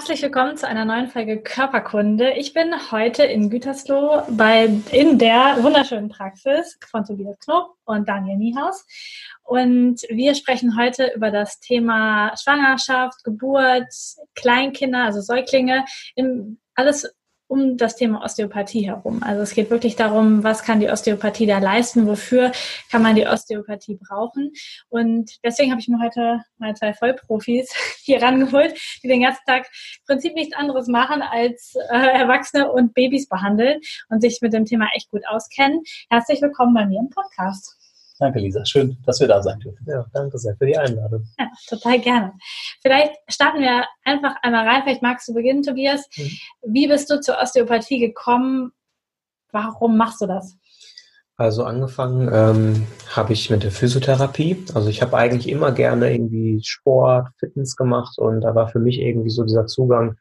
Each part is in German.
Herzlich willkommen zu einer neuen Folge Körperkunde. Ich bin heute in Gütersloh bei, in der wunderschönen Praxis von Tobias Knopp und Daniel Niehaus. Und wir sprechen heute über das Thema Schwangerschaft, Geburt, Kleinkinder, also Säuglinge, im, alles um das Thema Osteopathie herum. Also es geht wirklich darum, was kann die Osteopathie da leisten, wofür kann man die Osteopathie brauchen. Und deswegen habe ich mir heute mal zwei Vollprofis hier rangeholt, die den ganzen Tag im Prinzip nichts anderes machen, als äh, Erwachsene und Babys behandeln und sich mit dem Thema echt gut auskennen. Herzlich willkommen bei mir im Podcast. Danke, Lisa. Schön, dass wir da sein dürfen. Ja, danke sehr für die Einladung. Ja, total gerne. Vielleicht starten wir einfach einmal rein. Vielleicht magst du beginnen, Tobias. Mhm. Wie bist du zur Osteopathie gekommen? Warum machst du das? Also angefangen ähm, habe ich mit der Physiotherapie. Also ich habe eigentlich immer gerne irgendwie Sport, Fitness gemacht und da war für mich irgendwie so dieser Zugang,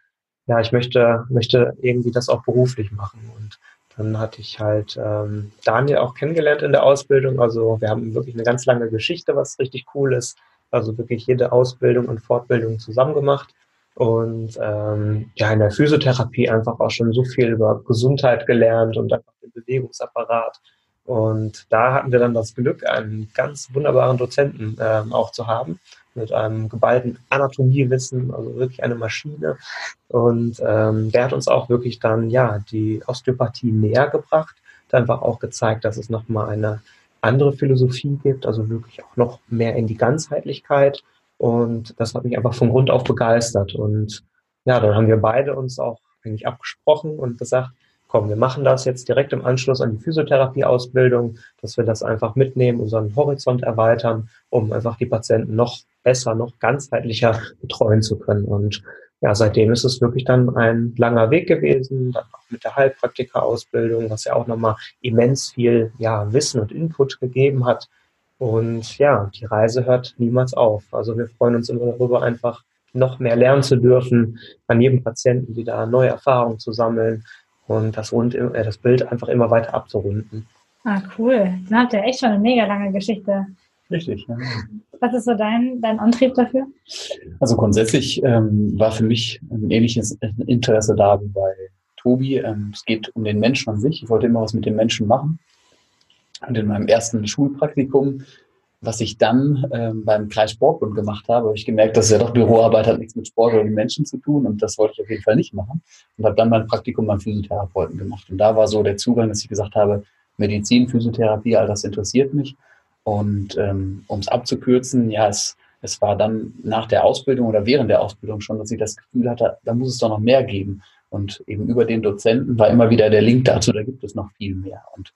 ja, ich möchte, möchte irgendwie das auch beruflich machen. Und dann hatte ich halt ähm, Daniel auch kennengelernt in der Ausbildung. Also wir haben wirklich eine ganz lange Geschichte, was richtig cool ist. Also wirklich jede Ausbildung und Fortbildung zusammen gemacht. Und ähm, ja, in der Physiotherapie einfach auch schon so viel über Gesundheit gelernt und einfach den Bewegungsapparat. Und da hatten wir dann das Glück, einen ganz wunderbaren Dozenten ähm, auch zu haben, mit einem geballten Anatomiewissen, also wirklich eine Maschine. Und ähm, der hat uns auch wirklich dann ja die Osteopathie näher gebracht, hat einfach auch gezeigt, dass es nochmal eine andere Philosophie gibt, also wirklich auch noch mehr in die Ganzheitlichkeit. Und das hat mich einfach von Grund auf begeistert. Und ja, dann haben wir beide uns auch eigentlich abgesprochen und gesagt, komm, wir machen das jetzt direkt im Anschluss an die Physiotherapieausbildung, dass wir das einfach mitnehmen, unseren Horizont erweitern, um einfach die Patienten noch besser, noch ganzheitlicher betreuen zu können. Und ja, seitdem ist es wirklich dann ein langer Weg gewesen, dann auch mit der Heilpraktika-Ausbildung, was ja auch nochmal immens viel ja, Wissen und Input gegeben hat. Und ja, die Reise hört niemals auf. Also wir freuen uns immer darüber, einfach noch mehr lernen zu dürfen, an jedem Patienten wieder neue Erfahrungen zu sammeln, und das, rund, äh, das Bild einfach immer weiter abzurunden. Ah, cool. Dann habt ihr echt schon eine mega lange Geschichte. Richtig, ja. Was ist so dein, dein Antrieb dafür? Also grundsätzlich ähm, war für mich ein ähnliches Interesse da wie bei Tobi. Ähm, es geht um den Menschen an sich. Ich wollte immer was mit den Menschen machen. Und in meinem ersten Schulpraktikum was ich dann ähm, beim Kreissportbund gemacht habe, habe ich gemerkt, dass ja doch Büroarbeit hat nichts mit Sport oder mit Menschen zu tun und das wollte ich auf jeden Fall nicht machen. Und habe dann mein Praktikum beim Physiotherapeuten gemacht. Und da war so der Zugang, dass ich gesagt habe, Medizin, Physiotherapie, all das interessiert mich. Und ähm, um es abzukürzen, ja, es, es war dann nach der Ausbildung oder während der Ausbildung schon, dass ich das Gefühl hatte, da muss es doch noch mehr geben. Und eben über den Dozenten war immer wieder der Link dazu, da gibt es noch viel mehr. Und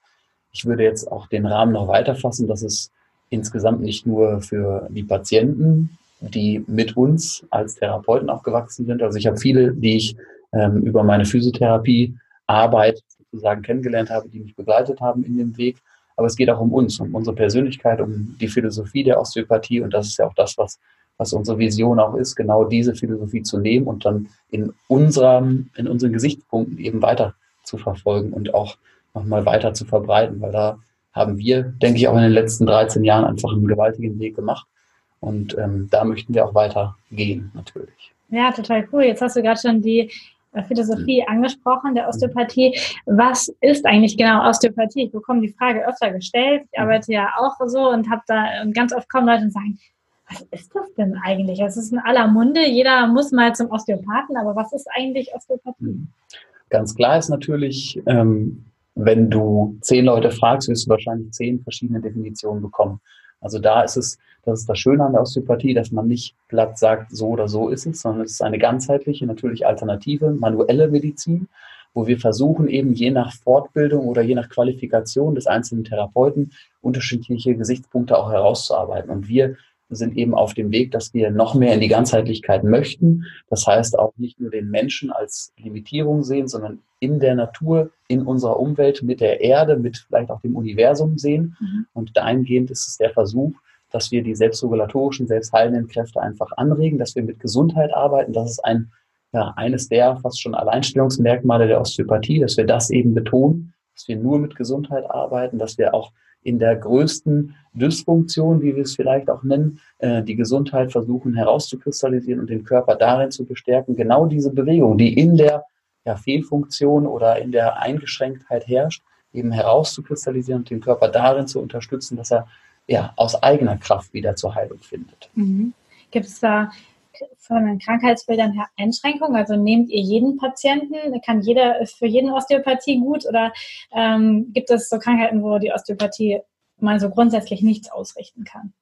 ich würde jetzt auch den Rahmen noch weiterfassen, dass es insgesamt nicht nur für die Patienten, die mit uns als Therapeuten aufgewachsen sind. Also ich habe viele, die ich ähm, über meine Physiotherapie-Arbeit sozusagen kennengelernt habe, die mich begleitet haben in dem Weg. Aber es geht auch um uns, um unsere Persönlichkeit, um die Philosophie der Osteopathie. Und das ist ja auch das, was, was unsere Vision auch ist, genau diese Philosophie zu nehmen und dann in, unserem, in unseren Gesichtspunkten eben weiter zu verfolgen und auch nochmal weiter zu verbreiten, weil da haben wir, denke ich, auch in den letzten 13 Jahren einfach einen gewaltigen Weg gemacht. Und ähm, da möchten wir auch weiter gehen, natürlich. Ja, total cool. Jetzt hast du gerade schon die äh, Philosophie mhm. angesprochen, der Osteopathie. Was ist eigentlich genau Osteopathie? Ich bekomme die Frage öfter gestellt. Ich mhm. arbeite ja auch so und habe da und ganz oft kommen Leute und sagen, was ist das denn eigentlich? Es ist in aller Munde. Jeder muss mal zum Osteopathen, aber was ist eigentlich Osteopathie? Mhm. Ganz klar ist natürlich, ähm, wenn du zehn Leute fragst, wirst du wahrscheinlich zehn verschiedene Definitionen bekommen. Also da ist es, das ist das Schöne an der Osteopathie, dass man nicht glatt sagt, so oder so ist es, sondern es ist eine ganzheitliche, natürlich alternative, manuelle Medizin, wo wir versuchen, eben je nach Fortbildung oder je nach Qualifikation des einzelnen Therapeuten unterschiedliche Gesichtspunkte auch herauszuarbeiten. Und wir sind eben auf dem Weg, dass wir noch mehr in die Ganzheitlichkeit möchten. Das heißt auch nicht nur den Menschen als Limitierung sehen, sondern in der Natur, in unserer Umwelt, mit der Erde, mit vielleicht auch dem Universum sehen. Mhm. Und dahingehend ist es der Versuch, dass wir die selbstregulatorischen, selbstheilenden Kräfte einfach anregen, dass wir mit Gesundheit arbeiten. Das ist ein, ja, eines der fast schon Alleinstellungsmerkmale der Osteopathie, dass wir das eben betonen, dass wir nur mit Gesundheit arbeiten, dass wir auch in der größten Dysfunktion, wie wir es vielleicht auch nennen, äh, die Gesundheit versuchen herauszukristallisieren und den Körper darin zu bestärken. Genau diese Bewegung, die in der ja, Fehlfunktion oder in der Eingeschränktheit herrscht, eben herauszukristallisieren und den Körper darin zu unterstützen, dass er ja aus eigener Kraft wieder zur Heilung findet. Mhm. Gibt es da von den Krankheitsbildern her Einschränkungen? Also nehmt ihr jeden Patienten? Kann jeder, ist für jeden Osteopathie gut? Oder ähm, gibt es so Krankheiten, wo die Osteopathie mal so grundsätzlich nichts ausrichten kann?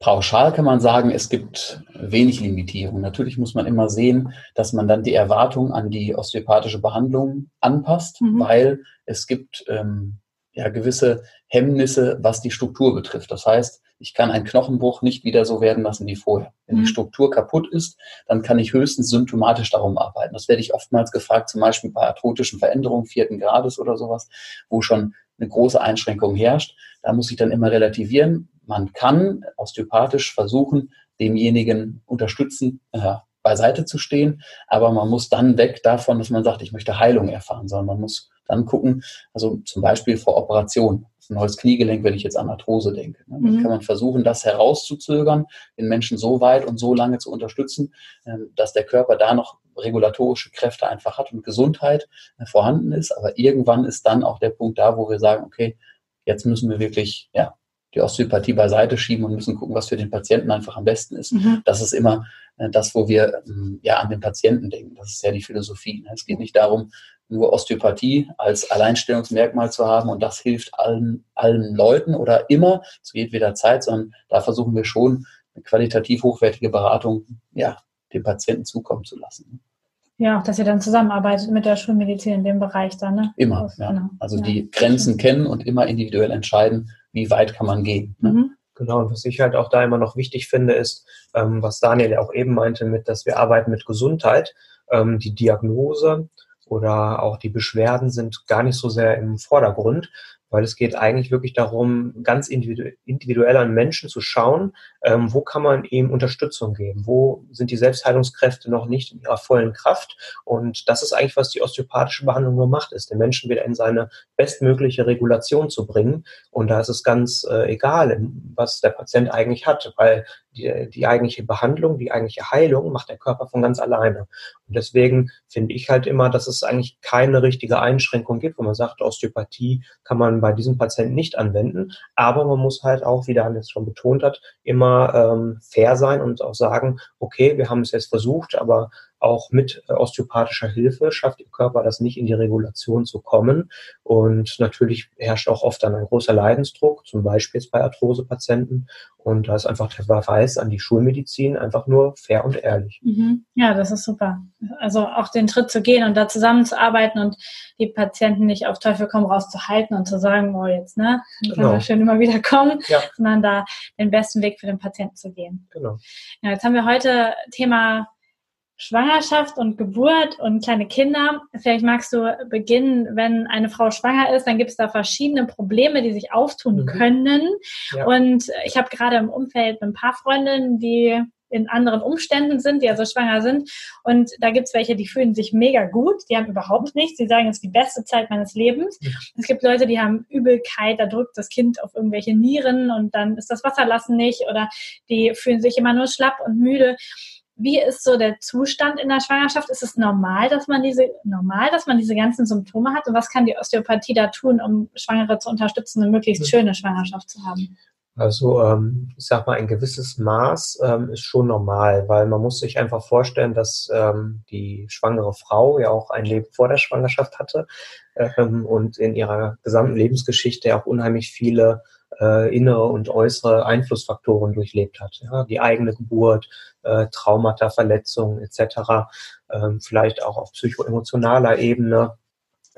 Pauschal kann man sagen, es gibt wenig Limitierung. Natürlich muss man immer sehen, dass man dann die Erwartung an die osteopathische Behandlung anpasst, mhm. weil es gibt ähm, ja gewisse Hemmnisse, was die Struktur betrifft. Das heißt, ich kann einen Knochenbruch nicht wieder so werden lassen wie vorher. Wenn mhm. die Struktur kaputt ist, dann kann ich höchstens symptomatisch darum arbeiten. Das werde ich oftmals gefragt, zum Beispiel bei arthrotischen Veränderungen vierten Grades oder sowas, wo schon eine große Einschränkung herrscht. Da muss ich dann immer relativieren. Man kann osteopathisch versuchen, demjenigen unterstützen, äh, beiseite zu stehen, aber man muss dann weg davon, dass man sagt, ich möchte Heilung erfahren, sondern man muss dann gucken, also zum Beispiel vor Operation, ein neues Kniegelenk, wenn ich jetzt an Arthrose denke. Ne? Dann mhm. kann man versuchen, das herauszuzögern, den Menschen so weit und so lange zu unterstützen, ähm, dass der Körper da noch regulatorische Kräfte einfach hat und Gesundheit äh, vorhanden ist. Aber irgendwann ist dann auch der Punkt da, wo wir sagen, okay, jetzt müssen wir wirklich ja, die Osteopathie beiseite schieben und müssen gucken, was für den Patienten einfach am besten ist. Mhm. Das ist immer äh, das, wo wir ähm, ja an den Patienten denken. Das ist ja die Philosophie. Ne? Es geht nicht darum, nur Osteopathie als Alleinstellungsmerkmal zu haben und das hilft allen, allen Leuten oder immer zu jedweder Zeit, sondern da versuchen wir schon eine qualitativ hochwertige Beratung ja, dem Patienten zukommen zu lassen. Ja, auch dass ihr dann zusammenarbeitet mit der Schulmedizin in dem Bereich dann, ne? Immer, ja. Genau. Also ja. die Grenzen kennen und immer individuell entscheiden, wie weit kann man gehen. Ne? Mhm. Genau, und was ich halt auch da immer noch wichtig finde, ist, ähm, was Daniel ja auch eben meinte, mit, dass wir arbeiten mit Gesundheit, ähm, die Diagnose oder auch die Beschwerden sind gar nicht so sehr im Vordergrund, weil es geht eigentlich wirklich darum, ganz individuell an Menschen zu schauen, ähm, wo kann man ihm Unterstützung geben, wo sind die Selbstheilungskräfte noch nicht in ihrer vollen Kraft. Und das ist eigentlich, was die osteopathische Behandlung nur macht, ist, den Menschen wieder in seine bestmögliche Regulation zu bringen. Und da ist es ganz äh, egal, was der Patient eigentlich hat, weil die, die eigentliche Behandlung, die eigentliche Heilung macht der Körper von ganz alleine. Und deswegen finde ich halt immer, dass es eigentlich keine richtige Einschränkung gibt, wo man sagt, Osteopathie kann man bei diesem Patienten nicht anwenden. Aber man muss halt auch, wie der Hannes schon betont hat, immer ähm, fair sein und auch sagen, okay, wir haben es jetzt versucht, aber auch mit äh, osteopathischer Hilfe schafft Ihr Körper das nicht in die Regulation zu kommen. Und natürlich herrscht auch oft dann ein großer Leidensdruck, zum Beispiel jetzt bei Arthrosepatienten. Und da ist einfach der Verweis an die Schulmedizin einfach nur fair und ehrlich. Mhm. Ja, das ist super. Also auch den Schritt zu gehen und da zusammenzuarbeiten und die Patienten nicht auf Teufel komm raus zu halten und zu sagen, oh jetzt, ne, genau. können wir schön immer wieder kommen, ja. sondern da den besten Weg für den Patienten zu gehen. Genau. Ja, jetzt haben wir heute Thema Schwangerschaft und Geburt und kleine Kinder. Vielleicht magst du beginnen, wenn eine Frau schwanger ist, dann gibt es da verschiedene Probleme, die sich auftun mhm. können. Ja. Und ich habe gerade im Umfeld ein paar Freundinnen, die in anderen Umständen sind, die also schwanger sind. Und da gibt es welche, die fühlen sich mega gut, die haben überhaupt nichts. Die sagen, es ist die beste Zeit meines Lebens. Es gibt Leute, die haben Übelkeit, da drückt das Kind auf irgendwelche Nieren und dann ist das Wasserlassen nicht oder die fühlen sich immer nur schlapp und müde. Wie ist so der Zustand in der Schwangerschaft? Ist es normal, dass man diese normal, dass man diese ganzen Symptome hat? Und was kann die Osteopathie da tun, um Schwangere zu unterstützen, eine möglichst schöne Schwangerschaft zu haben? Also ähm, ich sag mal, ein gewisses Maß ähm, ist schon normal, weil man muss sich einfach vorstellen, dass ähm, die schwangere Frau ja auch ein Leben vor der Schwangerschaft hatte ähm, und in ihrer gesamten Lebensgeschichte auch unheimlich viele äh, innere und äußere Einflussfaktoren durchlebt hat. Ja? Die eigene Geburt, äh, Traumata, Verletzungen etc. Ähm, vielleicht auch auf psychoemotionaler Ebene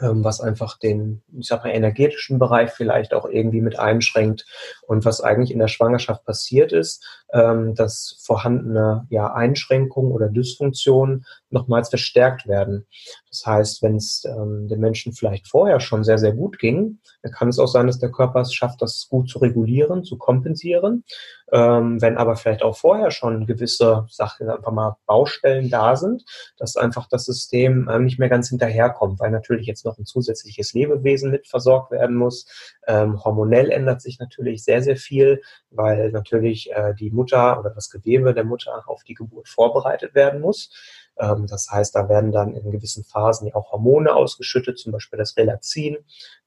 ähm, was einfach den, ich sag mal, energetischen Bereich vielleicht auch irgendwie mit einschränkt. Und was eigentlich in der Schwangerschaft passiert ist, ähm, dass vorhandene ja, Einschränkungen oder Dysfunktionen nochmals verstärkt werden. Das heißt, wenn es ähm, den Menschen vielleicht vorher schon sehr, sehr gut ging, dann kann es auch sein, dass der Körper es schafft, das gut zu regulieren, zu kompensieren. Ähm, wenn aber vielleicht auch vorher schon gewisse Sachen, einfach mal Baustellen da sind, dass einfach das System ähm, nicht mehr ganz hinterherkommt, weil natürlich jetzt noch ein zusätzliches Lebewesen mit versorgt werden muss. Ähm, hormonell ändert sich natürlich sehr, sehr viel, weil natürlich äh, die Mutter oder das Gewebe der Mutter auf die Geburt vorbereitet werden muss. Ähm, das heißt, da werden dann in gewissen Phasen ja auch Hormone ausgeschüttet, zum Beispiel das Relazin,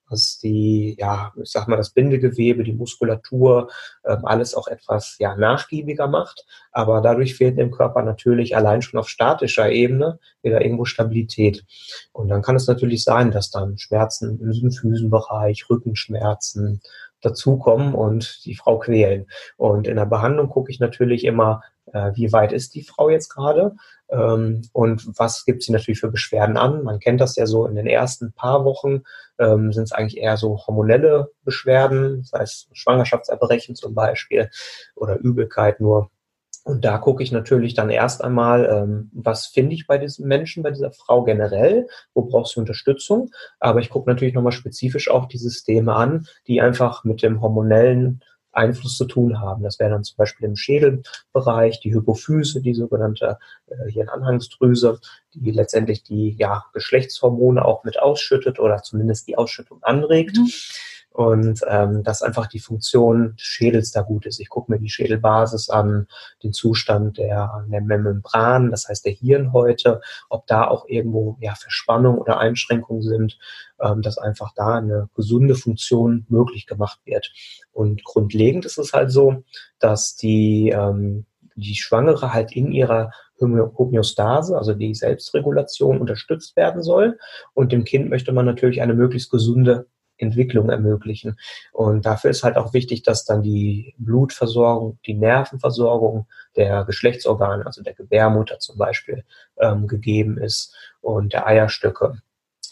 was die, ja, ich sag mal, das Bindegewebe, die Muskulatur, ähm, alles auch etwas ja, nachgiebiger macht. Aber dadurch fehlt dem Körper natürlich allein schon auf statischer Ebene wieder irgendwo Stabilität. Und dann kann es natürlich sein, dass dann Schmerzen im Symphysenbereich, Rückenschmerzen, dazukommen und die Frau quälen. Und in der Behandlung gucke ich natürlich immer, äh, wie weit ist die Frau jetzt gerade ähm, und was gibt sie natürlich für Beschwerden an. Man kennt das ja so in den ersten paar Wochen, ähm, sind es eigentlich eher so hormonelle Beschwerden, sei es Schwangerschaftserbrechen zum Beispiel oder Übelkeit nur. Und da gucke ich natürlich dann erst einmal, ähm, was finde ich bei diesem Menschen, bei dieser Frau generell, wo brauchst du Unterstützung. Aber ich gucke natürlich nochmal spezifisch auch die Systeme an, die einfach mit dem hormonellen Einfluss zu tun haben. Das wäre dann zum Beispiel im Schädelbereich die Hypophyse, die sogenannte äh, Hirnanhangsdrüse, die letztendlich die ja, Geschlechtshormone auch mit ausschüttet oder zumindest die Ausschüttung anregt. Mhm und ähm, dass einfach die Funktion des Schädels da gut ist. Ich gucke mir die Schädelbasis an, den Zustand der, der Membran, das heißt der Hirnhäute, ob da auch irgendwo ja, Verspannung oder Einschränkungen sind, ähm, dass einfach da eine gesunde Funktion möglich gemacht wird. Und grundlegend ist es halt so, dass die, ähm, die Schwangere halt in ihrer Homöostase, also die Selbstregulation, unterstützt werden soll. Und dem Kind möchte man natürlich eine möglichst gesunde Entwicklung ermöglichen. Und dafür ist halt auch wichtig, dass dann die Blutversorgung, die Nervenversorgung der Geschlechtsorgane, also der Gebärmutter zum Beispiel, ähm, gegeben ist und der Eierstöcke.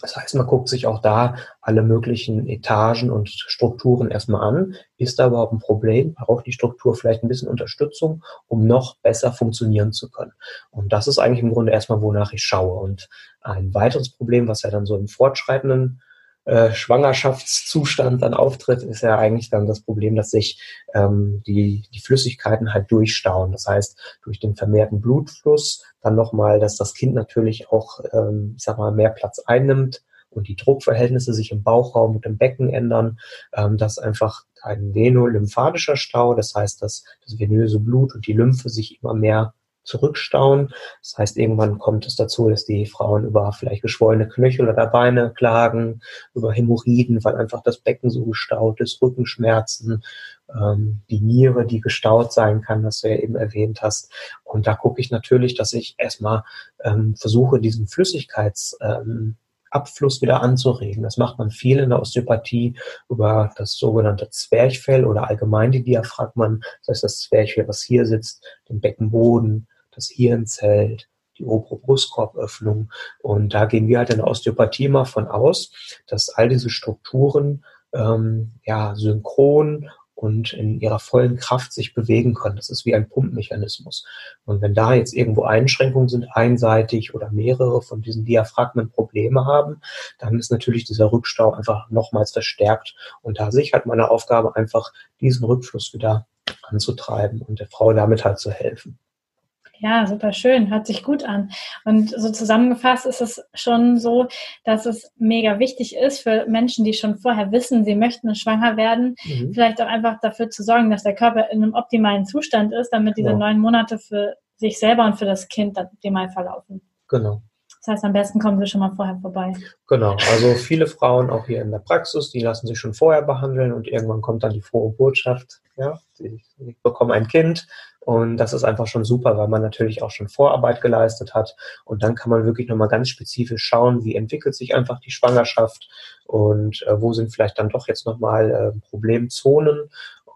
Das heißt, man guckt sich auch da alle möglichen Etagen und Strukturen erstmal an. Ist da überhaupt ein Problem? Braucht die Struktur vielleicht ein bisschen Unterstützung, um noch besser funktionieren zu können? Und das ist eigentlich im Grunde erstmal, wonach ich schaue. Und ein weiteres Problem, was ja dann so im fortschreitenden äh, Schwangerschaftszustand dann auftritt, ist ja eigentlich dann das Problem, dass sich ähm, die, die Flüssigkeiten halt durchstauen. Das heißt, durch den vermehrten Blutfluss dann nochmal, dass das Kind natürlich auch, ähm, ich sag mal, mehr Platz einnimmt und die Druckverhältnisse sich im Bauchraum und im Becken ändern, ähm, dass einfach ein venolymphatischer Stau, das heißt, dass das venöse Blut und die Lymphe sich immer mehr zurückstauen. Das heißt, irgendwann kommt es dazu, dass die Frauen über vielleicht geschwollene Knöchel oder Beine klagen, über Hämorrhoiden, weil einfach das Becken so gestaut ist, Rückenschmerzen, ähm, die Niere, die gestaut sein kann, das du ja eben erwähnt hast. Und da gucke ich natürlich, dass ich erstmal ähm, versuche, diesen Flüssigkeits ähm, Abfluss wieder anzuregen. Das macht man viel in der Osteopathie über das sogenannte Zwerchfell oder allgemein die Diaphragmen. Das heißt, das Zwerchfell, was hier sitzt, den Beckenboden, das Hirnzelt, die obere Brustkorböffnung. Und da gehen wir halt in der Osteopathie mal von aus, dass all diese Strukturen ähm, ja synchron und in ihrer vollen Kraft sich bewegen können. Das ist wie ein Pumpmechanismus. Und wenn da jetzt irgendwo Einschränkungen sind, einseitig oder mehrere von diesen Diaphragmen Probleme haben, dann ist natürlich dieser Rückstau einfach nochmals verstärkt. Und da sehe ich halt meine Aufgabe einfach, diesen Rückfluss wieder anzutreiben und der Frau damit halt zu helfen. Ja, super schön, hört sich gut an. Und so zusammengefasst ist es schon so, dass es mega wichtig ist für Menschen, die schon vorher wissen, sie möchten schwanger werden, mhm. vielleicht auch einfach dafür zu sorgen, dass der Körper in einem optimalen Zustand ist, damit diese ja. neun Monate für sich selber und für das Kind optimal verlaufen. Genau. Das heißt, am besten kommen Sie schon mal vorher vorbei. Genau, also viele Frauen auch hier in der Praxis, die lassen sich schon vorher behandeln und irgendwann kommt dann die frohe Botschaft, ja, sie bekommen ein Kind und das ist einfach schon super, weil man natürlich auch schon Vorarbeit geleistet hat und dann kann man wirklich nochmal ganz spezifisch schauen, wie entwickelt sich einfach die Schwangerschaft und äh, wo sind vielleicht dann doch jetzt nochmal äh, Problemzonen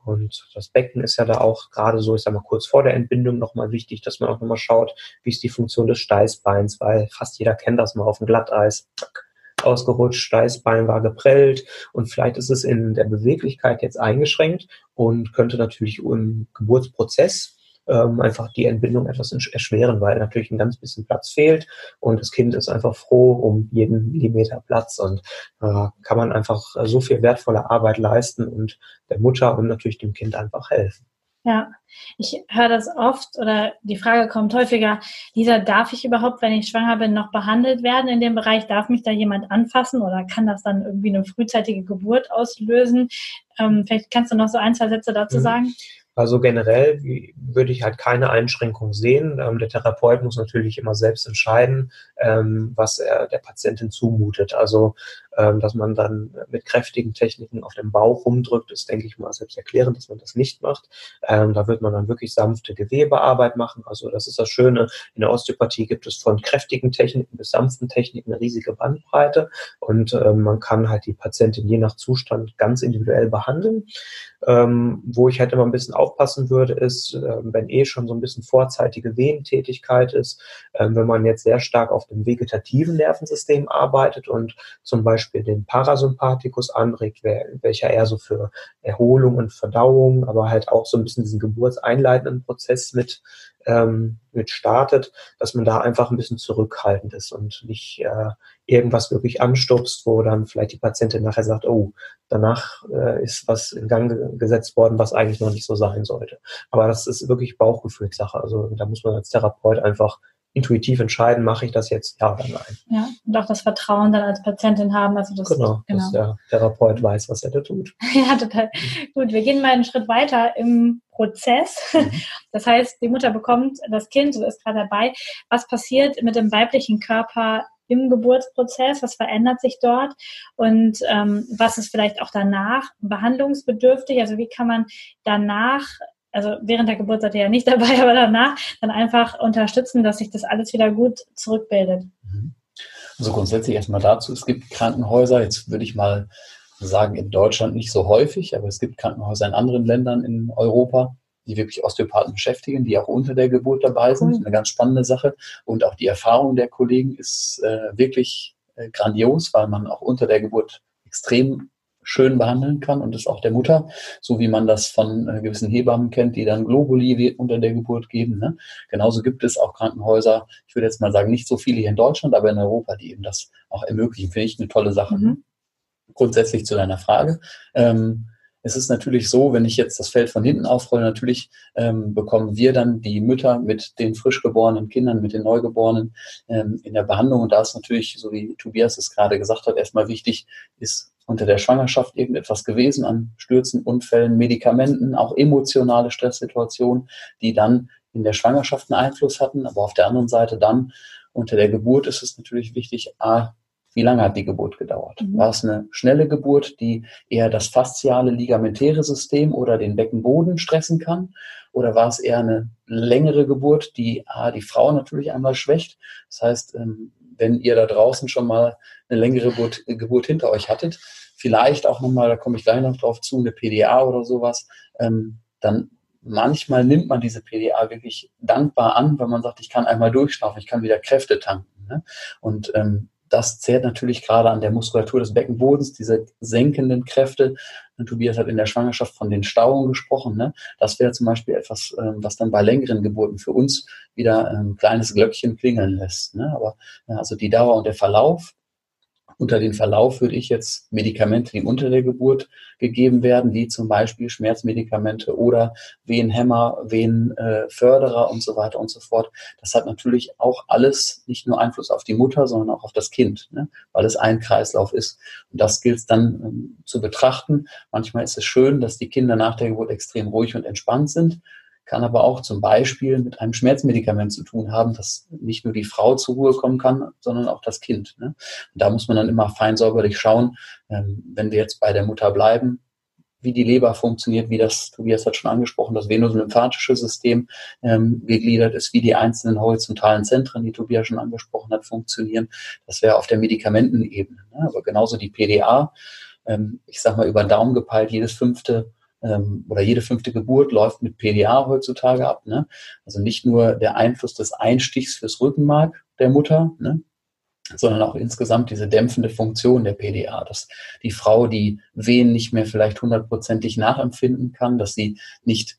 und das Becken ist ja da auch gerade so, ich sag mal, kurz vor der Entbindung nochmal wichtig, dass man auch nochmal schaut, wie ist die Funktion des Steißbeins, weil fast jeder kennt das mal auf dem Glatteis. ausgerutscht, Steißbein war geprellt und vielleicht ist es in der Beweglichkeit jetzt eingeschränkt und könnte natürlich im Geburtsprozess ähm, einfach die Entbindung etwas erschweren, weil natürlich ein ganz bisschen Platz fehlt und das Kind ist einfach froh um jeden Millimeter Platz und äh, kann man einfach so viel wertvolle Arbeit leisten und der Mutter und natürlich dem Kind einfach helfen. Ja, ich höre das oft oder die Frage kommt häufiger, Lisa, darf ich überhaupt, wenn ich schwanger bin, noch behandelt werden in dem Bereich? Darf mich da jemand anfassen oder kann das dann irgendwie eine frühzeitige Geburt auslösen? Ähm, vielleicht kannst du noch so ein, zwei Sätze dazu mhm. sagen. Also generell würde ich halt keine Einschränkung sehen. Ähm, der Therapeut muss natürlich immer selbst entscheiden, ähm, was er der Patientin zumutet. Also dass man dann mit kräftigen Techniken auf dem Bauch rumdrückt, ist, denke ich mal, selbst erklärend, dass man das nicht macht. Ähm, da wird man dann wirklich sanfte Gewebearbeit machen. Also das ist das Schöne. In der Osteopathie gibt es von kräftigen Techniken bis sanften Techniken eine riesige Bandbreite und ähm, man kann halt die Patientin je nach Zustand ganz individuell behandeln. Ähm, wo ich halt immer ein bisschen aufpassen würde, ist, äh, wenn eh schon so ein bisschen vorzeitige Wehentätigkeit ist, äh, wenn man jetzt sehr stark auf dem vegetativen Nervensystem arbeitet und zum Beispiel Beispiel den Parasympathikus anregt, welcher eher so für Erholung und Verdauung, aber halt auch so ein bisschen diesen geburtseinleitenden Prozess mit, ähm, mit startet, dass man da einfach ein bisschen zurückhaltend ist und nicht äh, irgendwas wirklich anstupst, wo dann vielleicht die Patientin nachher sagt, oh, danach äh, ist was in Gang gesetzt worden, was eigentlich noch nicht so sein sollte. Aber das ist wirklich Bauchgefühlssache. Also da muss man als Therapeut einfach intuitiv entscheiden, mache ich das jetzt ja oder nein. Ja, und auch das Vertrauen dann als Patientin haben. Also das, genau, genau, dass der Therapeut weiß, was er da tut. ja, total. Gut, wir gehen mal einen Schritt weiter im Prozess. Mhm. Das heißt, die Mutter bekommt das Kind und ist gerade dabei. Was passiert mit dem weiblichen Körper im Geburtsprozess, was verändert sich dort und ähm, was ist vielleicht auch danach behandlungsbedürftig, also wie kann man danach also während der Geburt seid ihr ja nicht dabei, aber danach dann einfach unterstützen, dass sich das alles wieder gut zurückbildet. Mhm. Also grundsätzlich erstmal dazu, es gibt Krankenhäuser, jetzt würde ich mal sagen, in Deutschland nicht so häufig, aber es gibt Krankenhäuser in anderen Ländern in Europa, die wirklich Osteopathen beschäftigen, die auch unter der Geburt dabei sind. Mhm. Eine ganz spannende Sache. Und auch die Erfahrung der Kollegen ist äh, wirklich äh, grandios, weil man auch unter der Geburt extrem schön behandeln kann und es auch der Mutter, so wie man das von äh, gewissen Hebammen kennt, die dann Globuli unter der Geburt geben. Ne? Genauso gibt es auch Krankenhäuser, ich würde jetzt mal sagen, nicht so viele hier in Deutschland, aber in Europa, die eben das auch ermöglichen. Finde ich eine tolle Sache. Mhm. Grundsätzlich zu deiner Frage. Ähm, es ist natürlich so, wenn ich jetzt das Feld von hinten aufrolle, natürlich ähm, bekommen wir dann die Mütter mit den frisch geborenen Kindern, mit den Neugeborenen ähm, in der Behandlung. Und da ist natürlich, so wie Tobias es gerade gesagt hat, erstmal wichtig, ist unter der Schwangerschaft irgendetwas gewesen an Stürzen, Unfällen, Medikamenten, auch emotionale Stresssituationen, die dann in der Schwangerschaft einen Einfluss hatten. Aber auf der anderen Seite dann unter der Geburt ist es natürlich wichtig, a, wie lange hat die Geburt gedauert? Mhm. War es eine schnelle Geburt, die eher das fasziale ligamentäre System oder den Beckenboden stressen kann? Oder war es eher eine längere Geburt, die A, die Frau natürlich einmal schwächt? Das heißt, ähm, wenn ihr da draußen schon mal eine längere Geburt, Geburt hinter euch hattet, vielleicht auch nochmal, da komme ich gleich noch drauf zu, eine PDA oder sowas, ähm, dann manchmal nimmt man diese PDA wirklich dankbar an, weil man sagt, ich kann einmal durchschlafen, ich kann wieder Kräfte tanken. Ne? Und ähm, das zehrt natürlich gerade an der Muskulatur des Beckenbodens, diese senkenden Kräfte. Tobias hat in der Schwangerschaft von den Stauungen gesprochen. Ne? Das wäre zum Beispiel etwas, ähm, was dann bei längeren Geburten für uns wieder ein kleines Glöckchen klingeln lässt. Ne? Aber also die Dauer und der Verlauf unter den Verlauf würde ich jetzt Medikamente, die unter der Geburt gegeben werden, wie zum Beispiel Schmerzmedikamente oder Wehenhämmer, Wehenförderer und so weiter und so fort. Das hat natürlich auch alles nicht nur Einfluss auf die Mutter, sondern auch auf das Kind, ne? weil es ein Kreislauf ist. Und das gilt es dann ähm, zu betrachten. Manchmal ist es schön, dass die Kinder nach der Geburt extrem ruhig und entspannt sind kann aber auch zum Beispiel mit einem Schmerzmedikament zu tun haben, dass nicht nur die Frau zur Ruhe kommen kann, sondern auch das Kind. Ne? Und da muss man dann immer fein säuberlich schauen, ähm, wenn wir jetzt bei der Mutter bleiben, wie die Leber funktioniert, wie das, Tobias hat schon angesprochen, das venus-lymphatische System ähm, gegliedert ist, wie die einzelnen horizontalen Zentren, die Tobias schon angesprochen hat, funktionieren. Das wäre auf der Medikamentenebene. Ne? Aber genauso die PDA, ähm, ich sag mal über den Daumen gepeilt, jedes fünfte ähm, oder jede fünfte Geburt läuft mit PDA heutzutage ab. Ne? Also nicht nur der Einfluss des Einstichs fürs Rückenmark der Mutter, ne? sondern auch insgesamt diese dämpfende Funktion der PDA, dass die Frau die Wehen nicht mehr vielleicht hundertprozentig nachempfinden kann, dass sie nicht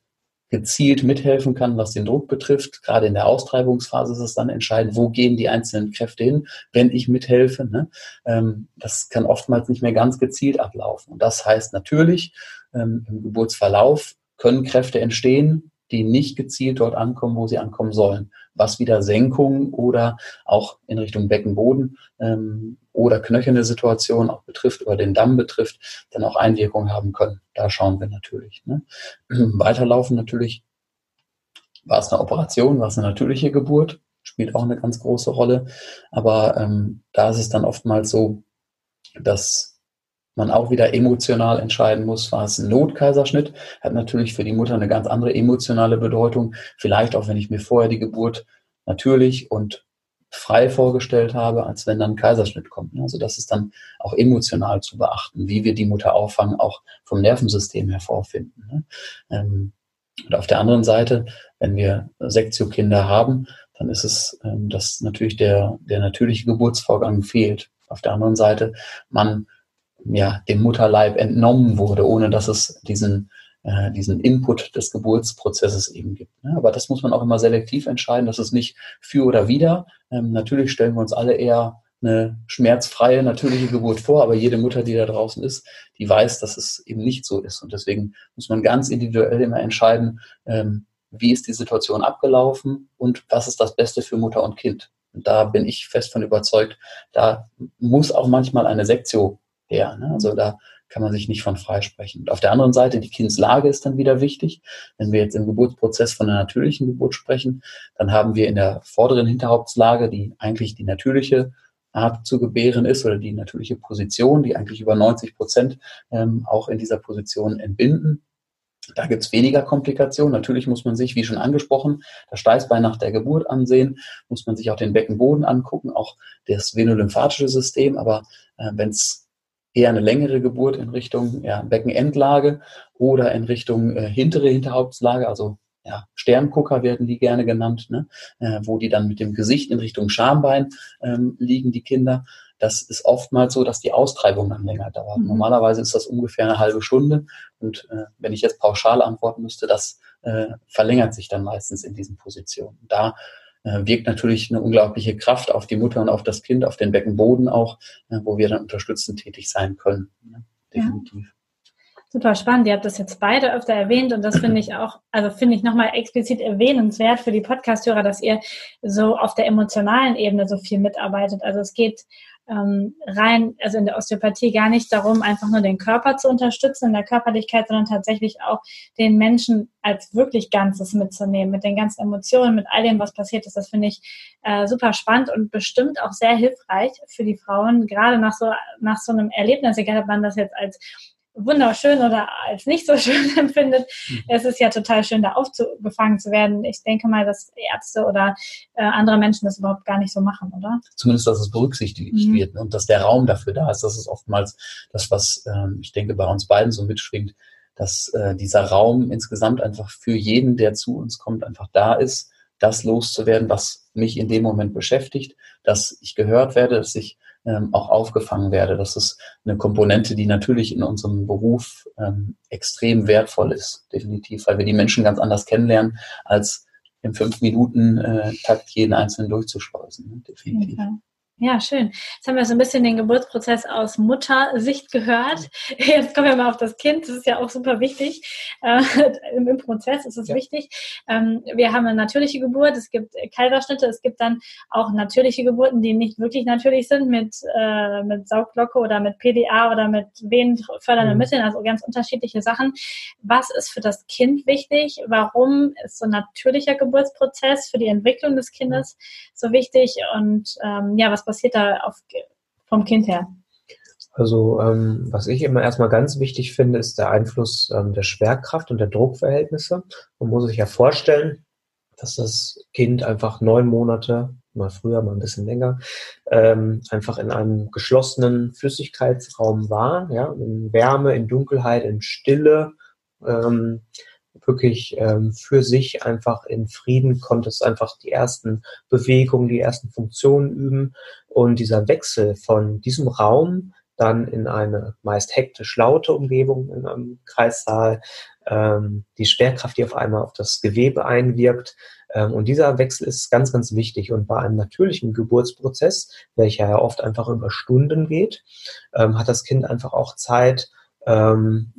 gezielt mithelfen kann, was den Druck betrifft. Gerade in der Austreibungsphase ist es dann entscheidend, wo gehen die einzelnen Kräfte hin, wenn ich mithelfe. Ne? Ähm, das kann oftmals nicht mehr ganz gezielt ablaufen. Und das heißt natürlich, ähm, im Geburtsverlauf können Kräfte entstehen, die nicht gezielt dort ankommen, wo sie ankommen sollen, was wieder Senkungen oder auch in Richtung Beckenboden ähm, oder knöcherne Situation auch betrifft oder den Damm betrifft, dann auch Einwirkungen haben können. Da schauen wir natürlich. Ne? Weiterlaufen natürlich, war es eine Operation, war es eine natürliche Geburt, spielt auch eine ganz große Rolle. Aber ähm, da ist es dann oftmals so, dass man auch wieder emotional entscheiden muss, war es ein Notkaiserschnitt, hat natürlich für die Mutter eine ganz andere emotionale Bedeutung. Vielleicht auch, wenn ich mir vorher die Geburt natürlich und frei vorgestellt habe, als wenn dann ein Kaiserschnitt kommt. Also das ist dann auch emotional zu beachten, wie wir die Mutter auffangen, auch vom Nervensystem her vorfinden. Ne? Ähm, und auf der anderen Seite, wenn wir Sektio-Kinder haben, dann ist es, ähm, dass natürlich der, der natürliche Geburtsvorgang fehlt. Auf der anderen Seite, man ja, dem Mutterleib entnommen wurde, ohne dass es diesen, äh, diesen Input des Geburtsprozesses eben gibt. Ne? Aber das muss man auch immer selektiv entscheiden, dass es nicht für oder wider. Ähm, natürlich stellen wir uns alle eher eine schmerzfreie, natürliche Geburt vor, aber jede Mutter, die da draußen ist, die weiß, dass es eben nicht so ist. Und deswegen muss man ganz individuell immer entscheiden, ähm, wie ist die Situation abgelaufen und was ist das Beste für Mutter und Kind. Und da bin ich fest von überzeugt, da muss auch manchmal eine Sektio her. Ne? Also da kann man sich nicht von freisprechen. Und auf der anderen Seite, die Kindslage ist dann wieder wichtig. Wenn wir jetzt im Geburtsprozess von einer natürlichen Geburt sprechen, dann haben wir in der vorderen Hinterhauptslage, die eigentlich die natürliche Art zu gebären ist oder die natürliche Position, die eigentlich über 90 Prozent ähm, auch in dieser Position entbinden. Da gibt's weniger Komplikationen. Natürlich muss man sich, wie schon angesprochen, das Steißbein nach der Geburt ansehen, muss man sich auch den Beckenboden angucken, auch das venolymphatische System. Aber äh, es eher eine längere Geburt in Richtung ja, Beckenendlage oder in Richtung äh, hintere Hinterhauptslage, also ja, Sterngucker werden die gerne genannt, ne? äh, wo die dann mit dem Gesicht in Richtung Schambein ähm, liegen, die Kinder. Das ist oftmals so, dass die Austreibung dann länger dauert. Mhm. Normalerweise ist das ungefähr eine halbe Stunde. Und äh, wenn ich jetzt pauschal antworten müsste, das äh, verlängert sich dann meistens in diesen Positionen. Da wirkt natürlich eine unglaubliche Kraft auf die Mutter und auf das Kind, auf den Beckenboden auch, äh, wo wir dann unterstützend tätig sein können. Ne? Definitiv. Ja. Super spannend. Ihr habt das jetzt beide öfter erwähnt und das finde ich auch, also finde ich nochmal explizit erwähnenswert für die Podcast-Hörer, dass ihr so auf der emotionalen Ebene so viel mitarbeitet. Also es geht ähm, rein, also in der Osteopathie gar nicht darum, einfach nur den Körper zu unterstützen in der Körperlichkeit, sondern tatsächlich auch den Menschen als wirklich Ganzes mitzunehmen, mit den ganzen Emotionen, mit all dem, was passiert ist. Das finde ich äh, super spannend und bestimmt auch sehr hilfreich für die Frauen, gerade nach so, nach so einem Erlebnis, egal ob man das jetzt als wunderschön oder als nicht so schön empfindet. Mhm. Es ist ja total schön, da aufgefangen zu werden. Ich denke mal, dass Ärzte oder äh, andere Menschen das überhaupt gar nicht so machen, oder? Zumindest, dass es berücksichtigt mhm. wird und dass der Raum dafür da ist. Das ist oftmals das, was ähm, ich denke bei uns beiden so mitschwingt, dass äh, dieser Raum insgesamt einfach für jeden, der zu uns kommt, einfach da ist, das loszuwerden, was mich in dem Moment beschäftigt, dass ich gehört werde, dass ich ähm, auch aufgefangen werde. Das ist eine Komponente, die natürlich in unserem Beruf ähm, extrem wertvoll ist, definitiv, weil wir die Menschen ganz anders kennenlernen, als im fünf Minuten äh, Takt jeden einzelnen durchzuschleusen. Ne? Definitiv. Okay. Ja, schön. Jetzt haben wir so ein bisschen den Geburtsprozess aus Muttersicht gehört. Jetzt kommen wir mal auf das Kind. Das ist ja auch super wichtig. Äh, im, im, Prozess ist es ja. wichtig. Ähm, wir haben eine natürliche Geburt. Es gibt Kaiserschnitte. Es gibt dann auch natürliche Geburten, die nicht wirklich natürlich sind mit, äh, mit Saugglocke oder mit PDA oder mit venenfördernden mhm. Mitteln. Also ganz unterschiedliche Sachen. Was ist für das Kind wichtig? Warum ist so ein natürlicher Geburtsprozess für die Entwicklung des Kindes so wichtig? Und ähm, ja, was passiert da auf, vom Kind her? Also ähm, was ich immer erstmal ganz wichtig finde, ist der Einfluss ähm, der Schwerkraft und der Druckverhältnisse. Man muss sich ja vorstellen, dass das Kind einfach neun Monate, mal früher, mal ein bisschen länger, ähm, einfach in einem geschlossenen Flüssigkeitsraum war, ja, in Wärme, in Dunkelheit, in Stille. Ähm, wirklich ähm, für sich einfach in Frieden, konntest einfach die ersten Bewegungen, die ersten Funktionen üben. Und dieser Wechsel von diesem Raum dann in eine meist hektisch laute Umgebung in einem Kreissaal, ähm, die Schwerkraft, die auf einmal auf das Gewebe einwirkt. Ähm, und dieser Wechsel ist ganz, ganz wichtig. Und bei einem natürlichen Geburtsprozess, welcher ja oft einfach über Stunden geht, ähm, hat das Kind einfach auch Zeit, ähm,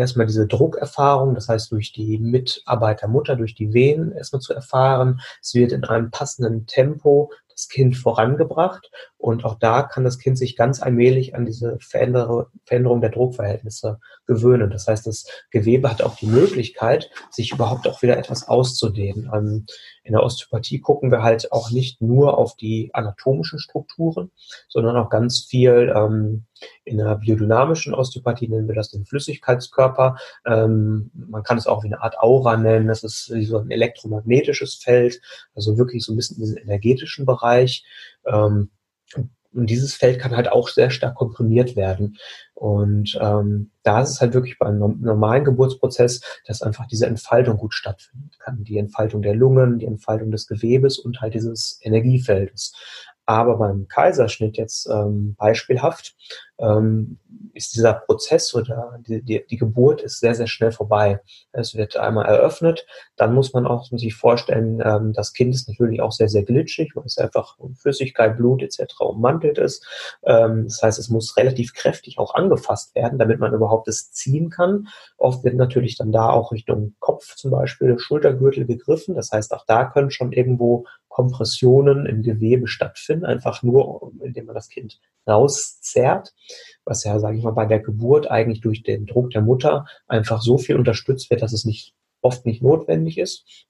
erstmal diese Druckerfahrung, das heißt durch die Mitarbeit der Mutter, durch die Wehen erstmal zu erfahren. Es wird in einem passenden Tempo das Kind vorangebracht und auch da kann das Kind sich ganz allmählich an diese Veränderung der Druckverhältnisse gewöhnen. Das heißt, das Gewebe hat auch die Möglichkeit, sich überhaupt auch wieder etwas auszudehnen. Ähm, in der Osteopathie gucken wir halt auch nicht nur auf die anatomischen Strukturen, sondern auch ganz viel ähm, in der biodynamischen Osteopathie nennen wir das den Flüssigkeitskörper. Ähm, man kann es auch wie eine Art Aura nennen. Das ist so ein elektromagnetisches Feld, also wirklich so ein bisschen in diesen energetischen Bereich. Ähm, und dieses Feld kann halt auch sehr stark komprimiert werden. Und ähm, da ist es halt wirklich beim normalen Geburtsprozess, dass einfach diese Entfaltung gut stattfinden kann. Die Entfaltung der Lungen, die Entfaltung des Gewebes und halt dieses Energiefeldes. Aber beim Kaiserschnitt jetzt ähm, beispielhaft ähm, ist dieser Prozess oder die, die, die, Geburt ist sehr, sehr schnell vorbei. Es wird einmal eröffnet, dann muss man auch sich vorstellen, ähm, das Kind ist natürlich auch sehr, sehr glitschig, weil es einfach Flüssigkeit, Blut etc. ummantelt ist. Ähm, das heißt, es muss relativ kräftig auch angefasst werden, damit man überhaupt es ziehen kann. Oft wird natürlich dann da auch Richtung Kopf zum Beispiel, Schultergürtel gegriffen. Das heißt, auch da können schon irgendwo Kompressionen im Gewebe stattfinden, einfach nur, indem man das Kind rauszerrt, was ja, sage ich mal, bei der Geburt eigentlich durch den Druck der Mutter einfach so viel unterstützt wird, dass es nicht oft nicht notwendig ist.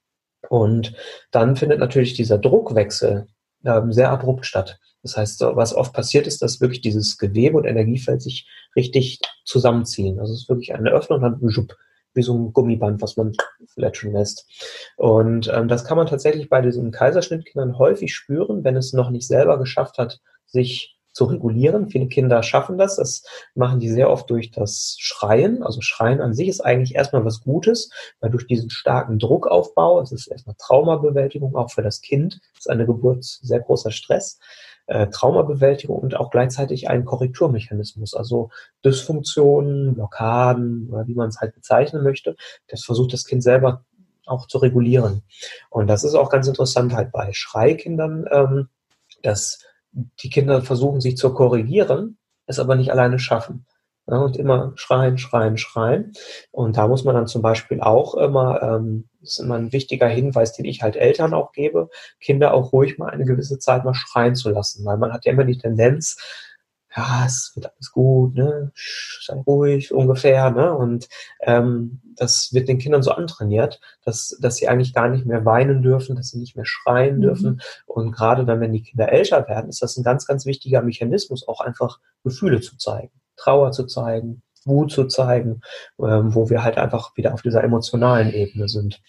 Und dann findet natürlich dieser Druckwechsel ähm, sehr abrupt statt. Das heißt, was oft passiert ist, dass wirklich dieses Gewebe und Energiefeld sich richtig zusammenziehen. Also es ist wirklich eine Öffnung und dann wie so ein Gummiband, was man fletschen lässt. Und ähm, das kann man tatsächlich bei diesen Kaiserschnittkindern häufig spüren, wenn es noch nicht selber geschafft hat, sich zu regulieren. Viele Kinder schaffen das. Das machen die sehr oft durch das Schreien. Also Schreien an sich ist eigentlich erstmal was Gutes, weil durch diesen starken Druckaufbau, es ist erstmal Traumabewältigung auch für das Kind, ist eine Geburt sehr großer Stress äh, Traumabewältigung und auch gleichzeitig ein Korrekturmechanismus, also Dysfunktionen, Blockaden oder wie man es halt bezeichnen möchte. Das versucht das Kind selber auch zu regulieren. Und das ist auch ganz interessant halt bei Schreikindern, ähm, dass die Kinder versuchen, sich zu korrigieren, es aber nicht alleine schaffen. Ja, und immer schreien, schreien, schreien. Und da muss man dann zum Beispiel auch immer, ähm, das ist immer ein wichtiger Hinweis, den ich halt Eltern auch gebe, Kinder auch ruhig mal eine gewisse Zeit mal schreien zu lassen, weil man hat ja immer die Tendenz, ja, es wird alles gut, ne, sei ruhig ungefähr, ne, und ähm, das wird den Kindern so antrainiert, dass, dass sie eigentlich gar nicht mehr weinen dürfen, dass sie nicht mehr schreien mhm. dürfen und gerade dann, wenn die Kinder älter werden, ist das ein ganz, ganz wichtiger Mechanismus, auch einfach Gefühle zu zeigen. Trauer zu zeigen, Wut zu zeigen, ähm, wo wir halt einfach wieder auf dieser emotionalen Ebene sind.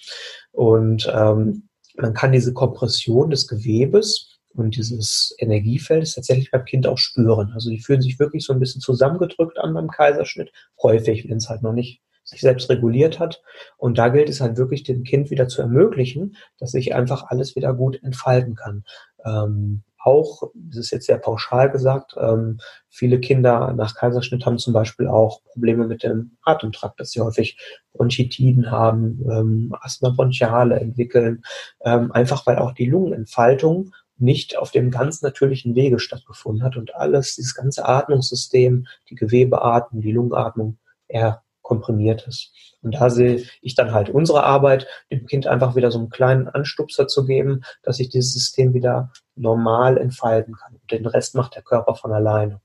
Und ähm, man kann diese Kompression des Gewebes und dieses Energiefeld tatsächlich beim Kind auch spüren. Also die fühlen sich wirklich so ein bisschen zusammengedrückt an beim Kaiserschnitt, häufig, wenn es halt noch nicht sich selbst reguliert hat. Und da gilt es halt wirklich dem Kind wieder zu ermöglichen, dass sich einfach alles wieder gut entfalten kann. Ähm, auch, das ist jetzt sehr pauschal gesagt, ähm, viele Kinder nach Kaiserschnitt haben zum Beispiel auch Probleme mit dem Atemtrakt, dass sie häufig Bronchitiden haben, ähm, Asthma bronchiale entwickeln, ähm, einfach weil auch die Lungenentfaltung nicht auf dem ganz natürlichen Wege stattgefunden hat und alles, dieses ganze Atmungssystem, die Gewebeatmung, die Lungenatmung eher komprimiert ist. Und da sehe ich dann halt unsere Arbeit, dem Kind einfach wieder so einen kleinen Anstupser zu geben, dass sich dieses System wieder normal entfalten kann. Und den Rest macht der Körper von alleine.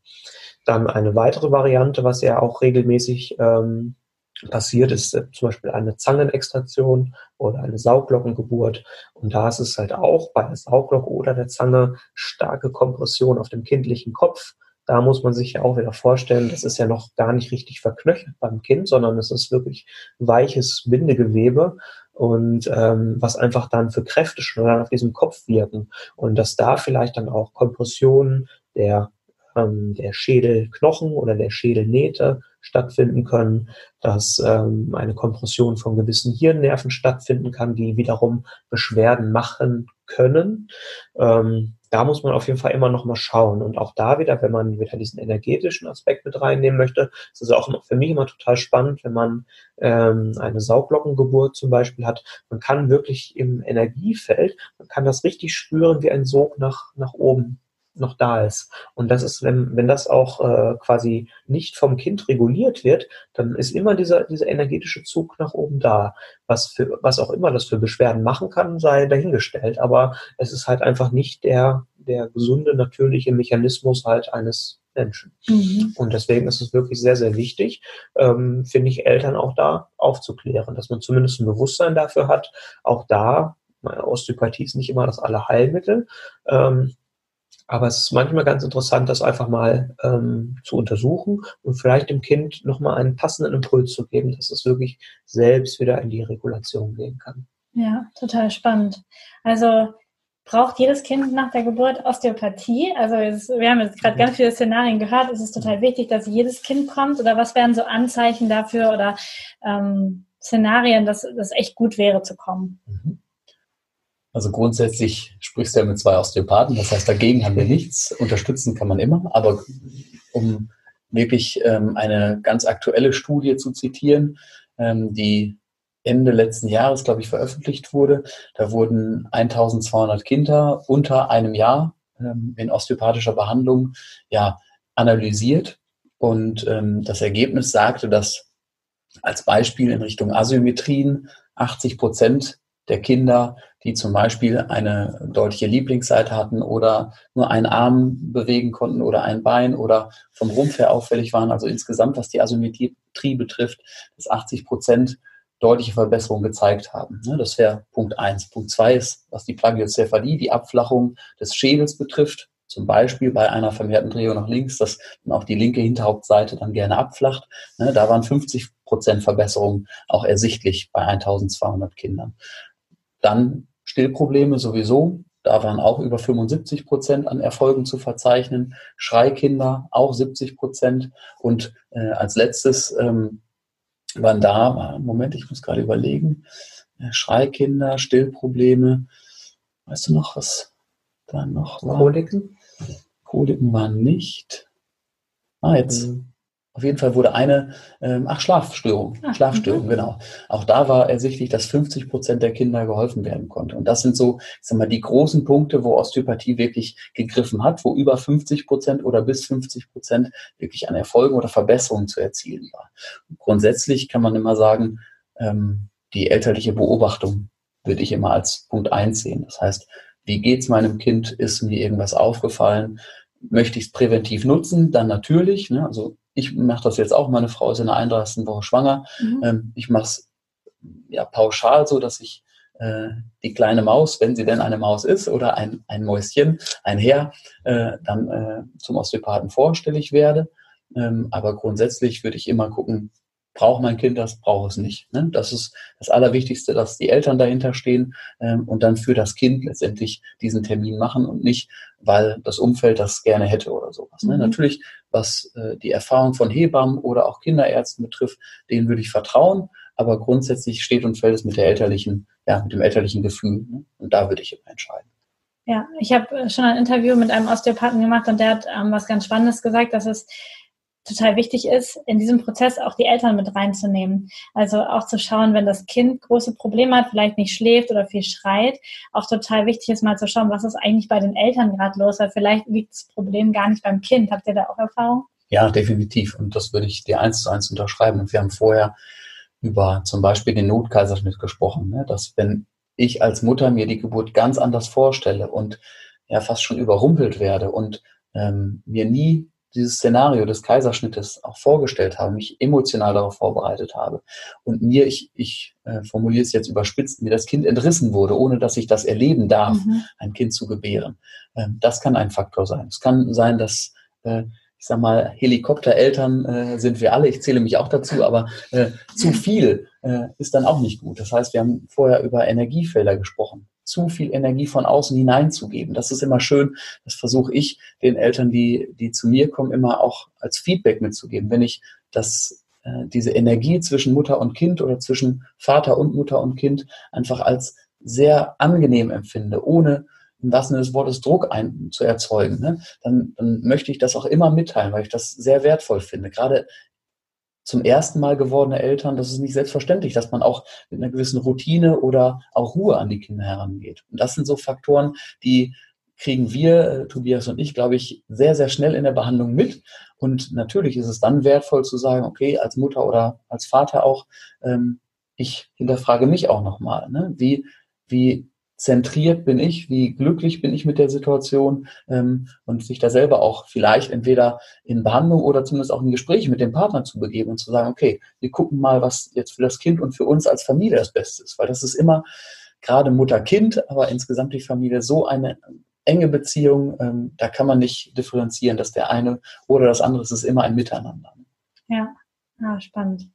Dann eine weitere Variante, was ja auch regelmäßig ähm, passiert, ist äh, zum Beispiel eine Zangenextraktion oder eine Sauglockengeburt. Und da ist es halt auch bei der Sauglocke oder der Zange starke Kompression auf dem kindlichen Kopf da muss man sich ja auch wieder vorstellen, das ist ja noch gar nicht richtig verknöchert beim Kind, sondern es ist wirklich weiches Bindegewebe und ähm, was einfach dann für Kräfte schon auf diesem Kopf wirken und dass da vielleicht dann auch Kompressionen der ähm, der Schädelknochen oder der Schädelnähte stattfinden können, dass ähm, eine Kompression von gewissen Hirnnerven stattfinden kann, die wiederum Beschwerden machen können. Ähm, da muss man auf jeden Fall immer noch mal schauen. Und auch da wieder, wenn man wieder diesen energetischen Aspekt mit reinnehmen möchte, ist es auch für mich immer total spannend, wenn man ähm, eine Sauglockengeburt zum Beispiel hat. Man kann wirklich im Energiefeld, man kann das richtig spüren, wie ein Sog nach, nach oben noch da ist. Und das ist, wenn, wenn das auch äh, quasi nicht vom Kind reguliert wird, dann ist immer dieser, dieser energetische Zug nach oben da. Was, für, was auch immer das für Beschwerden machen kann, sei dahingestellt. Aber es ist halt einfach nicht der, der gesunde, natürliche Mechanismus halt eines Menschen. Mhm. Und deswegen ist es wirklich sehr, sehr wichtig, ähm, finde ich, Eltern auch da aufzuklären, dass man zumindest ein Bewusstsein dafür hat. Auch da, Osteopathie ist nicht immer das Allerheilmittel. Ähm, aber es ist manchmal ganz interessant, das einfach mal ähm, zu untersuchen und vielleicht dem Kind nochmal einen passenden Impuls zu geben, dass es wirklich selbst wieder in die Regulation gehen kann. Ja, total spannend. Also braucht jedes Kind nach der Geburt Osteopathie? Also es, wir haben jetzt gerade ganz viele Szenarien gehört. Es ist total wichtig, dass jedes Kind kommt. Oder was wären so Anzeichen dafür oder ähm, Szenarien, dass das echt gut wäre zu kommen? Mhm. Also grundsätzlich sprichst du ja mit zwei Osteopathen, das heißt, dagegen haben wir nichts. Unterstützen kann man immer, aber um wirklich ähm, eine ganz aktuelle Studie zu zitieren, ähm, die Ende letzten Jahres, glaube ich, veröffentlicht wurde. Da wurden 1200 Kinder unter einem Jahr ähm, in osteopathischer Behandlung ja, analysiert. Und ähm, das Ergebnis sagte, dass als Beispiel in Richtung Asymmetrien 80 Prozent der Kinder, die zum Beispiel eine deutliche Lieblingsseite hatten oder nur einen Arm bewegen konnten oder ein Bein oder vom Rumpf her auffällig waren. Also insgesamt, was die Asymmetrie betrifft, dass 80 Prozent deutliche Verbesserungen gezeigt haben. Ne, das wäre Punkt eins. Punkt zwei ist, was die Plagiocephalie, die Abflachung des Schädels betrifft. Zum Beispiel bei einer vermehrten Drehung nach links, dass dann auch die linke Hinterhauptseite dann gerne abflacht. Ne, da waren 50 Prozent Verbesserungen auch ersichtlich bei 1200 Kindern. Dann Stillprobleme sowieso. Da waren auch über 75 Prozent an Erfolgen zu verzeichnen. Schreikinder auch 70 Prozent. Und äh, als letztes ähm, waren da, Moment, ich muss gerade überlegen, äh, Schreikinder, Stillprobleme. Weißt du noch, was da noch war? Koliken? Koliken waren nicht. Ah, jetzt. Mhm. Auf jeden Fall wurde eine, ähm, ach, Schlafstörung, ach, Schlafstörung, okay. genau. Auch da war ersichtlich, dass 50 Prozent der Kinder geholfen werden konnte. Und das sind so, ich sag mal, die großen Punkte, wo Osteopathie wirklich gegriffen hat, wo über 50 Prozent oder bis 50 Prozent wirklich an Erfolgen oder Verbesserungen zu erzielen war. Und grundsätzlich kann man immer sagen, ähm, die elterliche Beobachtung würde ich immer als Punkt eins sehen. Das heißt, wie geht's meinem Kind? Ist mir irgendwas aufgefallen? Möchte ich es präventiv nutzen? Dann natürlich. Ne? Also ich mache das jetzt auch, meine Frau ist in der 31. Woche schwanger. Mhm. Ähm, ich mache es ja pauschal so, dass ich äh, die kleine Maus, wenn sie denn eine Maus ist, oder ein, ein Mäuschen, ein Herr, äh, dann äh, zum Osteopathen vorstellig werde. Ähm, aber grundsätzlich würde ich immer gucken, braucht mein Kind das, braucht es nicht. Ne? Das ist das Allerwichtigste, dass die Eltern dahinter stehen ähm, und dann für das Kind letztendlich diesen Termin machen und nicht, weil das Umfeld das gerne hätte oder sowas. Ne? Mhm. Natürlich, was äh, die Erfahrung von Hebammen oder auch Kinderärzten betrifft, denen würde ich vertrauen, aber grundsätzlich steht und fällt es mit der elterlichen, ja, mit dem elterlichen Gefühl. Ne? Und da würde ich immer entscheiden. Ja, ich habe schon ein Interview mit einem Osteopathen gemacht und der hat ähm, was ganz Spannendes gesagt, dass es total wichtig ist, in diesem Prozess auch die Eltern mit reinzunehmen. Also auch zu schauen, wenn das Kind große Probleme hat, vielleicht nicht schläft oder viel schreit, auch total wichtig ist mal zu schauen, was ist eigentlich bei den Eltern gerade los, weil vielleicht liegt das Problem gar nicht beim Kind. Habt ihr da auch Erfahrung? Ja, definitiv. Und das würde ich dir eins zu eins unterschreiben. Und wir haben vorher über zum Beispiel den Notkaiserschnitt gesprochen, ne? dass wenn ich als Mutter mir die Geburt ganz anders vorstelle und ja fast schon überrumpelt werde und ähm, mir nie dieses Szenario des Kaiserschnittes auch vorgestellt habe, mich emotional darauf vorbereitet habe und mir, ich, ich äh, formuliere es jetzt überspitzt, mir das Kind entrissen wurde, ohne dass ich das erleben darf, mhm. ein Kind zu gebären. Ähm, das kann ein Faktor sein. Es kann sein, dass äh, ich sag mal, Helikoptereltern äh, sind wir alle, ich zähle mich auch dazu, aber äh, zu viel äh, ist dann auch nicht gut. Das heißt, wir haben vorher über Energiefelder gesprochen. Zu viel Energie von außen hineinzugeben. Das ist immer schön. Das versuche ich den Eltern, die, die zu mir kommen, immer auch als Feedback mitzugeben. Wenn ich das, äh, diese Energie zwischen Mutter und Kind oder zwischen Vater und Mutter und Kind einfach als sehr angenehm empfinde, ohne im wahrsten Sinne des Wortes Druck ein, zu erzeugen, ne? dann, dann möchte ich das auch immer mitteilen, weil ich das sehr wertvoll finde. Gerade zum ersten Mal gewordene Eltern, das ist nicht selbstverständlich, dass man auch mit einer gewissen Routine oder auch Ruhe an die Kinder herangeht. Und das sind so Faktoren, die kriegen wir, äh, Tobias und ich, glaube ich, sehr, sehr schnell in der Behandlung mit. Und natürlich ist es dann wertvoll zu sagen, okay, als Mutter oder als Vater auch, ähm, ich hinterfrage mich auch nochmal. Ne? Wie, wie zentriert bin ich, wie glücklich bin ich mit der Situation ähm, und sich da selber auch vielleicht entweder in Behandlung oder zumindest auch in Gespräche mit dem Partner zu begeben und zu sagen, okay, wir gucken mal, was jetzt für das Kind und für uns als Familie das Beste ist, weil das ist immer gerade Mutter-Kind, aber insgesamt die Familie so eine enge Beziehung, ähm, da kann man nicht differenzieren, dass der eine oder das andere, es ist immer ein Miteinander. Ja. Ah, spannend.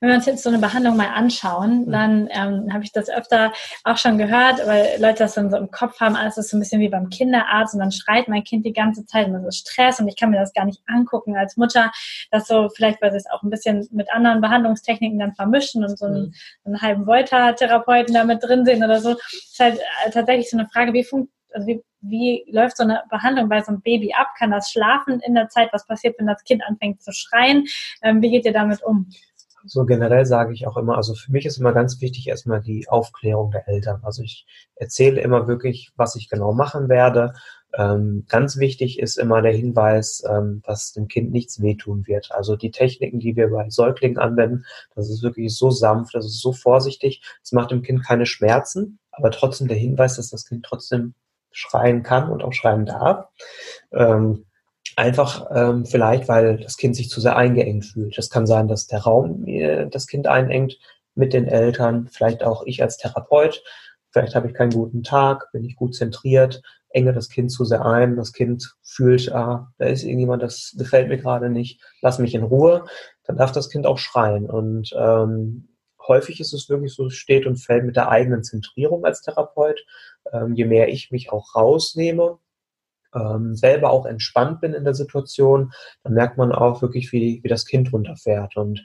Wenn wir uns jetzt so eine Behandlung mal anschauen, mhm. dann ähm, habe ich das öfter auch schon gehört, weil Leute das dann so im Kopf haben, alles ist so ein bisschen wie beim Kinderarzt und dann schreit mein Kind die ganze Zeit und das ist Stress und ich kann mir das gar nicht angucken als Mutter, dass so vielleicht, weil sie es auch ein bisschen mit anderen Behandlungstechniken dann vermischen und so einen, mhm. einen halben Volta-Therapeuten da mit drin sehen oder so, ist halt äh, tatsächlich so eine Frage, wie funktioniert also wie, wie läuft so eine Behandlung bei so einem Baby ab? Kann das schlafen in der Zeit? Was passiert, wenn das Kind anfängt zu schreien? Ähm, wie geht ihr damit um? So generell sage ich auch immer, also für mich ist immer ganz wichtig erstmal die Aufklärung der Eltern. Also ich erzähle immer wirklich, was ich genau machen werde. Ähm, ganz wichtig ist immer der Hinweis, ähm, dass dem Kind nichts wehtun wird. Also die Techniken, die wir bei Säuglingen anwenden, das ist wirklich so sanft, das ist so vorsichtig. Es macht dem Kind keine Schmerzen, aber trotzdem der Hinweis, dass das Kind trotzdem schreien kann und auch schreien darf. Ähm, einfach ähm, vielleicht, weil das Kind sich zu sehr eingeengt fühlt. Das kann sein, dass der Raum äh, das Kind einengt mit den Eltern, vielleicht auch ich als Therapeut. Vielleicht habe ich keinen guten Tag, bin ich gut zentriert, enge das Kind zu sehr ein. Das Kind fühlt, ah, da ist irgendjemand, das gefällt mir gerade nicht, lass mich in Ruhe. Dann darf das Kind auch schreien. Und ähm, häufig ist es wirklich so, steht und fällt mit der eigenen Zentrierung als Therapeut. Ähm, je mehr ich mich auch rausnehme, ähm, selber auch entspannt bin in der Situation, dann merkt man auch wirklich, wie, wie das Kind runterfährt. Und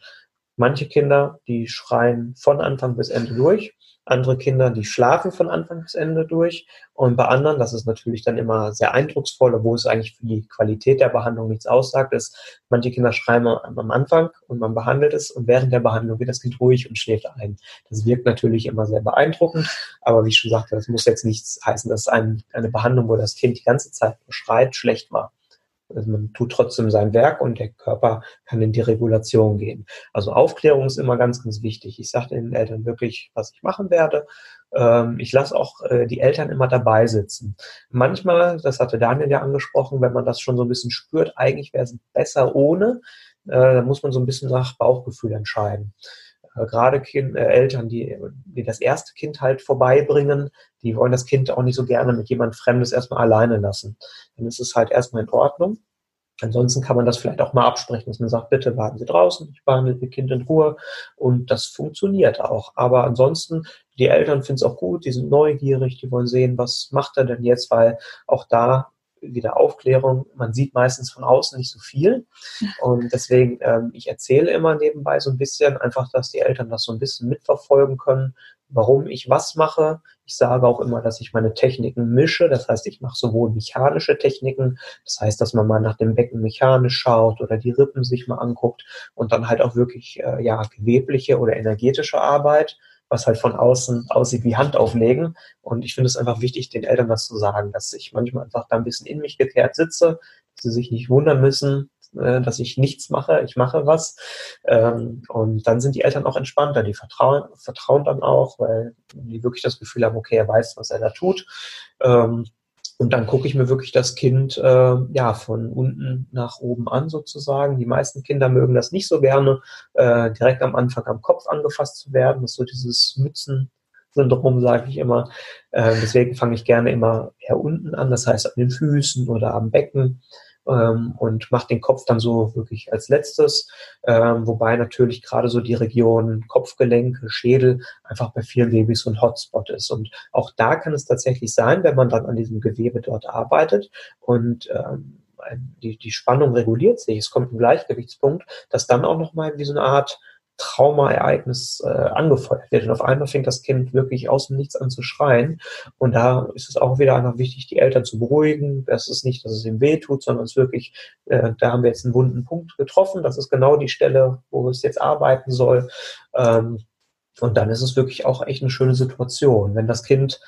manche Kinder, die schreien von Anfang bis Ende durch andere Kinder, die schlafen von Anfang bis Ende durch. Und bei anderen, das ist natürlich dann immer sehr eindrucksvoll, obwohl es eigentlich für die Qualität der Behandlung nichts aussagt, ist, manche Kinder schreien am Anfang und man behandelt es und während der Behandlung wird das Kind ruhig und schläft ein. Das wirkt natürlich immer sehr beeindruckend, aber wie ich schon sagte, das muss jetzt nichts heißen, dass ein, eine Behandlung, wo das Kind die ganze Zeit schreit, schlecht war. Also man tut trotzdem sein Werk und der Körper kann in die Regulation gehen. Also Aufklärung ist immer ganz, ganz wichtig. Ich sage den Eltern wirklich, was ich machen werde. Ähm, ich lasse auch äh, die Eltern immer dabei sitzen. Manchmal, das hatte Daniel ja angesprochen, wenn man das schon so ein bisschen spürt, eigentlich wäre es besser ohne, äh, dann muss man so ein bisschen nach Bauchgefühl entscheiden. Äh, gerade kind, äh, Eltern, die, die das erste Kind halt vorbeibringen, die wollen das Kind auch nicht so gerne mit jemand Fremdes erstmal alleine lassen. Dann ist es halt erstmal in Ordnung. Ansonsten kann man das vielleicht auch mal absprechen, dass man sagt, bitte warten Sie draußen, ich behandle Ihr Kind in Ruhe und das funktioniert auch. Aber ansonsten, die Eltern finden es auch gut, die sind neugierig, die wollen sehen, was macht er denn jetzt, weil auch da wieder Aufklärung. Man sieht meistens von außen nicht so viel. Und deswegen, ähm, ich erzähle immer nebenbei so ein bisschen, einfach, dass die Eltern das so ein bisschen mitverfolgen können, warum ich was mache. Ich sage auch immer, dass ich meine Techniken mische. Das heißt, ich mache sowohl mechanische Techniken, das heißt, dass man mal nach dem Becken mechanisch schaut oder die Rippen sich mal anguckt und dann halt auch wirklich äh, ja gewebliche oder energetische Arbeit was halt von außen aussieht wie Hand auflegen. Und ich finde es einfach wichtig, den Eltern das zu sagen, dass ich manchmal einfach da ein bisschen in mich gekehrt sitze, dass sie sich nicht wundern müssen, äh, dass ich nichts mache, ich mache was. Ähm, und dann sind die Eltern auch entspannter, die vertrauen, vertrauen dann auch, weil die wirklich das Gefühl haben, okay, er weiß, was er da tut. Und dann gucke ich mir wirklich das Kind äh, ja von unten nach oben an sozusagen. Die meisten Kinder mögen das nicht so gerne, äh, direkt am Anfang am Kopf angefasst zu werden. Das ist so dieses Mützen-Syndrom, sage ich immer. Äh, deswegen fange ich gerne immer eher unten an, das heißt an den Füßen oder am Becken. Ähm, und macht den Kopf dann so wirklich als letztes, ähm, wobei natürlich gerade so die Region Kopfgelenke, Schädel einfach bei vielen Babys so ein Hotspot ist. Und auch da kann es tatsächlich sein, wenn man dann an diesem Gewebe dort arbeitet und ähm, die, die Spannung reguliert sich, es kommt ein Gleichgewichtspunkt, dass dann auch nochmal wie so eine Art Traumaereignis äh, angefeuert wird. Und auf einmal fängt das Kind wirklich aus dem Nichts an zu schreien. Und da ist es auch wieder einfach wichtig, die Eltern zu beruhigen. Das ist nicht, dass es ihm weh tut, sondern es ist wirklich, äh, da haben wir jetzt einen wunden Punkt getroffen. Das ist genau die Stelle, wo es jetzt arbeiten soll. Ähm, und dann ist es wirklich auch echt eine schöne Situation. Wenn das Kind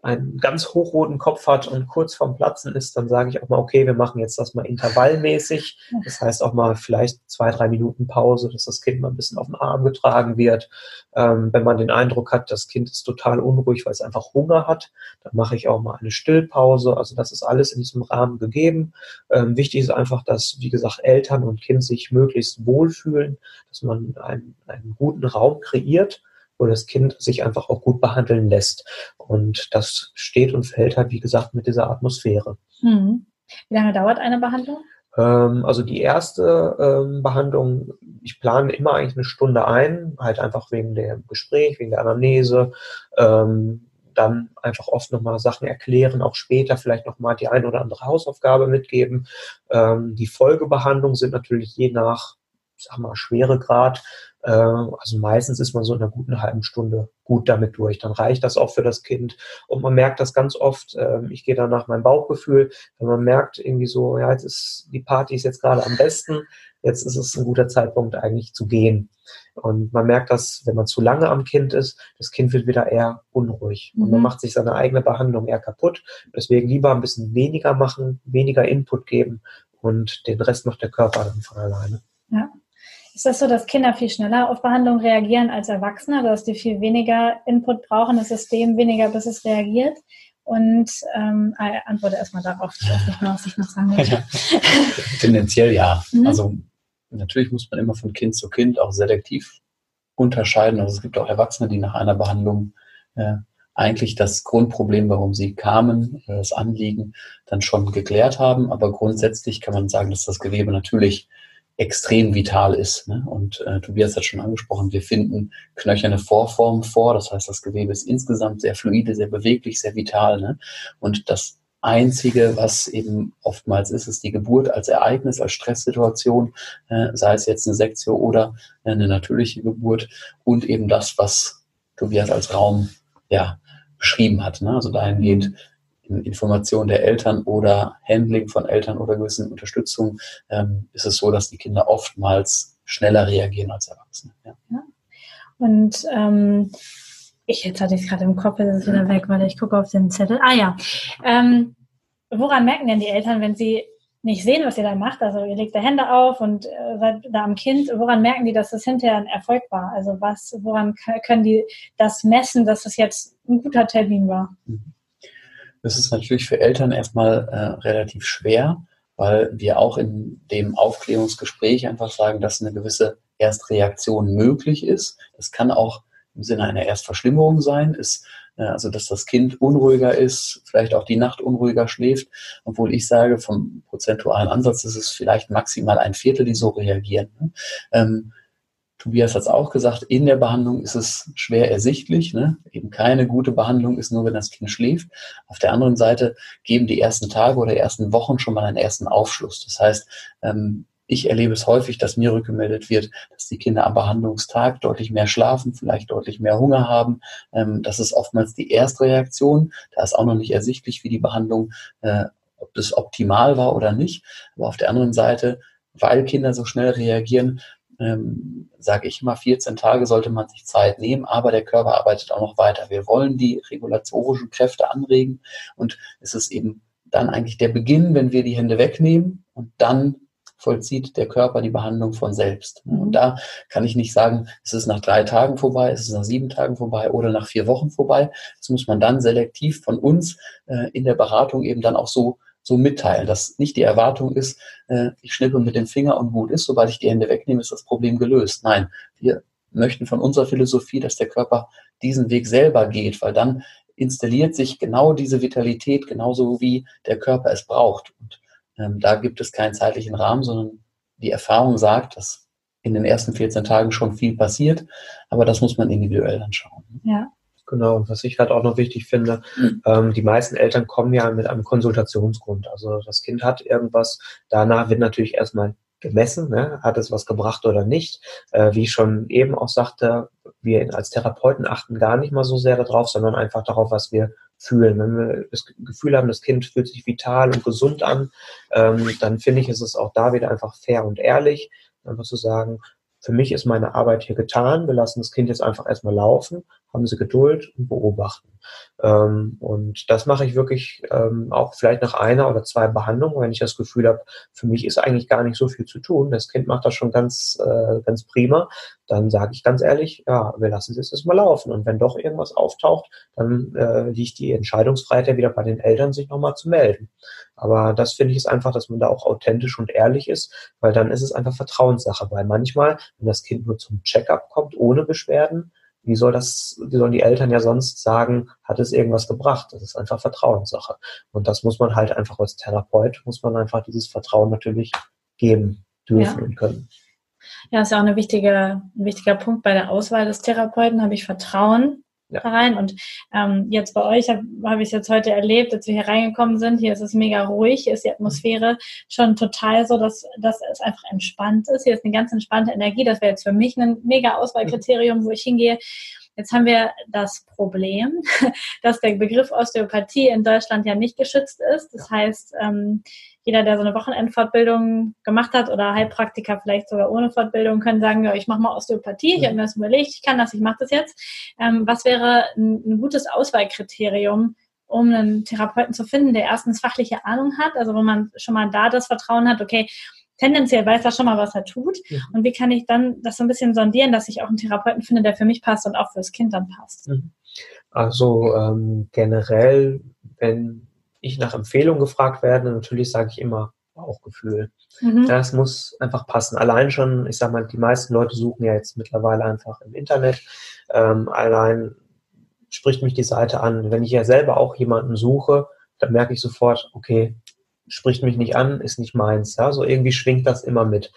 einen ganz hochroten Kopf hat und kurz vorm Platzen ist, dann sage ich auch mal, okay, wir machen jetzt das mal intervallmäßig. Das heißt auch mal vielleicht zwei, drei Minuten Pause, dass das Kind mal ein bisschen auf den Arm getragen wird. Ähm, wenn man den Eindruck hat, das Kind ist total unruhig, weil es einfach Hunger hat, dann mache ich auch mal eine Stillpause. Also das ist alles in diesem Rahmen gegeben. Ähm, wichtig ist einfach, dass, wie gesagt, Eltern und Kind sich möglichst wohlfühlen, dass man einen, einen guten Raum kreiert wo das Kind sich einfach auch gut behandeln lässt. Und das steht und fällt halt, wie gesagt, mit dieser Atmosphäre. Hm. Wie lange dauert eine Behandlung? Ähm, also die erste ähm, Behandlung, ich plane immer eigentlich eine Stunde ein, halt einfach wegen dem Gespräch, wegen der Anamnese. Ähm, dann einfach oft nochmal Sachen erklären, auch später vielleicht nochmal die eine oder andere Hausaufgabe mitgeben. Ähm, die Folgebehandlungen sind natürlich je nach, sag mal, Schweregrad äh, also meistens ist man so in einer guten halben Stunde gut damit durch. Dann reicht das auch für das Kind. Und man merkt das ganz oft, ähm, ich gehe dann nach meinem Bauchgefühl, wenn man merkt irgendwie so, ja, jetzt ist die Party ist jetzt gerade am besten, jetzt ist es ein guter Zeitpunkt eigentlich zu gehen. Und man merkt das, wenn man zu lange am Kind ist, das Kind wird wieder eher unruhig. Und man mhm. macht sich seine eigene Behandlung eher kaputt. Deswegen lieber ein bisschen weniger machen, weniger Input geben und den Rest macht der Körper dann von alleine. Ja. Ist das so, dass Kinder viel schneller auf Behandlung reagieren als Erwachsene, dass die viel weniger Input brauchen, das System weniger, bis es reagiert? Und ähm, äh, antworte erstmal darauf, ich weiß nicht mehr, was ich noch sagen möchte. Tendenziell ja. Mhm. Also natürlich muss man immer von Kind zu Kind auch selektiv unterscheiden. Also es gibt auch Erwachsene, die nach einer Behandlung äh, eigentlich das Grundproblem, warum sie kamen, äh, das Anliegen dann schon geklärt haben. Aber grundsätzlich kann man sagen, dass das Gewebe natürlich extrem vital ist. Ne? Und äh, Tobias hat schon angesprochen, wir finden knöcherne Vorformen vor. Das heißt, das Gewebe ist insgesamt sehr fluide, sehr beweglich, sehr vital. Ne? Und das Einzige, was eben oftmals ist, ist die Geburt als Ereignis, als Stresssituation, äh, sei es jetzt eine Sektio oder eine natürliche Geburt und eben das, was Tobias als Raum ja, beschrieben hat. Ne? Also dahingehend Information der Eltern oder Handling von Eltern oder gewissen Unterstützung ähm, ist es so, dass die Kinder oftmals schneller reagieren als Erwachsene. Ja. ja. Und ähm, ich jetzt hatte ich gerade im Kopf, ist es wieder weg, weil ich gucke auf den Zettel. Ah ja. Ähm, woran merken denn die Eltern, wenn sie nicht sehen, was ihr da macht? Also ihr legt da Hände auf und äh, seid da am Kind. Woran merken die, dass das hinterher ein Erfolg war? Also was, woran können die das messen, dass das jetzt ein guter Termin war? Mhm. Ist natürlich für Eltern erstmal äh, relativ schwer, weil wir auch in dem Aufklärungsgespräch einfach sagen, dass eine gewisse Erstreaktion möglich ist. Das kann auch im Sinne einer Erstverschlimmerung sein, ist äh, also dass das Kind unruhiger ist, vielleicht auch die Nacht unruhiger schläft, obwohl ich sage, vom prozentualen Ansatz ist es vielleicht maximal ein Viertel, die so reagieren. Ne? Ähm, Tobias hat es auch gesagt, in der Behandlung ist es schwer ersichtlich. Ne? Eben keine gute Behandlung ist nur, wenn das Kind schläft. Auf der anderen Seite geben die ersten Tage oder ersten Wochen schon mal einen ersten Aufschluss. Das heißt, ähm, ich erlebe es häufig, dass mir rückgemeldet wird, dass die Kinder am Behandlungstag deutlich mehr schlafen, vielleicht deutlich mehr Hunger haben. Ähm, das ist oftmals die Erstreaktion. Da ist auch noch nicht ersichtlich, wie die Behandlung, äh, ob das optimal war oder nicht. Aber auf der anderen Seite, weil Kinder so schnell reagieren, ähm, sage ich immer, 14 Tage sollte man sich Zeit nehmen, aber der Körper arbeitet auch noch weiter. Wir wollen die regulatorischen Kräfte anregen und es ist eben dann eigentlich der Beginn, wenn wir die Hände wegnehmen und dann vollzieht der Körper die Behandlung von selbst. Und da kann ich nicht sagen, es ist nach drei Tagen vorbei, es ist nach sieben Tagen vorbei oder nach vier Wochen vorbei. Das muss man dann selektiv von uns äh, in der Beratung eben dann auch so so mitteilen, dass nicht die Erwartung ist, äh, ich schnippe mit dem Finger und gut ist, sobald ich die Hände wegnehme, ist das Problem gelöst. Nein, wir möchten von unserer Philosophie, dass der Körper diesen Weg selber geht, weil dann installiert sich genau diese Vitalität, genauso wie der Körper es braucht. Und Ähm, da gibt es keinen zeitlichen Rahmen, sondern die Erfahrung sagt, dass in den ersten 14 Tagen schon viel passiert, aber das muss man individuell dann schauen. Ja. Genau, und was ich halt auch noch wichtig finde, mhm. ähm, die meisten Eltern kommen ja mit einem Konsultationsgrund. Also das Kind hat irgendwas, danach wird natürlich erstmal gemessen, ne? hat es was gebracht oder nicht. Äh, wie ich schon eben auch sagte, wir als Therapeuten achten gar nicht mal so sehr darauf, sondern einfach darauf, was wir fühlen. Wenn wir das Gefühl haben, das Kind fühlt sich vital und gesund an, ähm, dann finde ich, ist es auch da wieder einfach fair und ehrlich, einfach zu sagen, für mich ist meine Arbeit hier getan, wir lassen das Kind jetzt einfach erstmal laufen, haben Sie Geduld und beobachten. Ähm, und das mache ich wirklich ähm, auch vielleicht nach einer oder zwei Behandlungen, wenn ich das Gefühl habe, für mich ist eigentlich gar nicht so viel zu tun. Das Kind macht das schon ganz, äh, ganz prima. Dann sage ich ganz ehrlich, ja, wir lassen es jetzt mal laufen. Und wenn doch irgendwas auftaucht, dann äh, liegt die Entscheidungsfreiheit ja wieder bei den Eltern, sich nochmal zu melden. Aber das finde ich ist einfach, dass man da auch authentisch und ehrlich ist, weil dann ist es einfach Vertrauenssache. Weil manchmal, wenn das Kind nur zum Checkup kommt, ohne Beschwerden, wie soll das, wie sollen die Eltern ja sonst sagen, hat es irgendwas gebracht? Das ist einfach Vertrauenssache. Und das muss man halt einfach als Therapeut, muss man einfach dieses Vertrauen natürlich geben dürfen ja. und können. Ja, ist ja auch eine wichtige, ein wichtiger Punkt bei der Auswahl des Therapeuten. Habe ich Vertrauen ja. rein. Und ähm, jetzt bei euch habe hab ich es jetzt heute erlebt, als wir hier reingekommen sind. Hier ist es mega ruhig, hier ist die Atmosphäre schon total so, dass, dass es einfach entspannt ist. Hier ist eine ganz entspannte Energie. Das wäre jetzt für mich ein mega Auswahlkriterium, wo ich hingehe. Jetzt haben wir das Problem, dass der Begriff Osteopathie in Deutschland ja nicht geschützt ist. Das heißt, ähm, jeder, der so eine Wochenendfortbildung gemacht hat oder Heilpraktiker vielleicht sogar ohne Fortbildung, können sagen, ja, ich mache mal Osteopathie, ich habe mir das überlegt, ich kann das, ich mache das jetzt. Ähm, was wäre ein, ein gutes Auswahlkriterium, um einen Therapeuten zu finden, der erstens fachliche Ahnung hat, also wo man schon mal da das Vertrauen hat, okay, tendenziell weiß er schon mal, was er tut. Ja. Und wie kann ich dann das so ein bisschen sondieren, dass ich auch einen Therapeuten finde, der für mich passt und auch fürs Kind dann passt? Mhm. Also ähm, generell, wenn ich nach Empfehlungen gefragt werde, natürlich sage ich immer Bauchgefühl. Mhm. Das muss einfach passen. Allein schon, ich sage mal, die meisten Leute suchen ja jetzt mittlerweile einfach im Internet. Ähm, allein spricht mich die Seite an. Wenn ich ja selber auch jemanden suche, dann merke ich sofort, okay, spricht mich nicht an, ist nicht meins. Ja, so irgendwie schwingt das immer mit.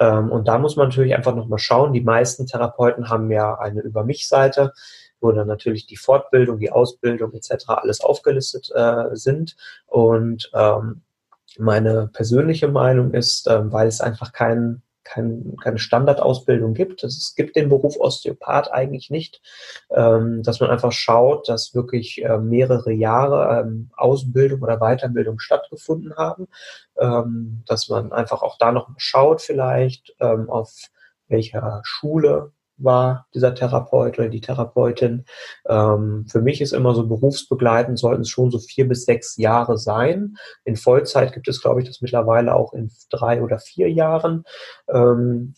Ähm, und da muss man natürlich einfach nochmal schauen. Die meisten Therapeuten haben ja eine Über mich-Seite wo dann natürlich die Fortbildung, die Ausbildung etc. alles aufgelistet äh, sind. Und ähm, meine persönliche Meinung ist, ähm, weil es einfach kein, kein, keine Standardausbildung gibt, es gibt den Beruf Osteopath eigentlich nicht, ähm, dass man einfach schaut, dass wirklich äh, mehrere Jahre ähm, Ausbildung oder Weiterbildung stattgefunden haben, ähm, dass man einfach auch da noch schaut vielleicht, ähm, auf welcher Schule war dieser Therapeut oder die Therapeutin. Ähm, für mich ist immer so berufsbegleitend sollten es schon so vier bis sechs Jahre sein. In Vollzeit gibt es, glaube ich, das mittlerweile auch in drei oder vier Jahren. Ähm,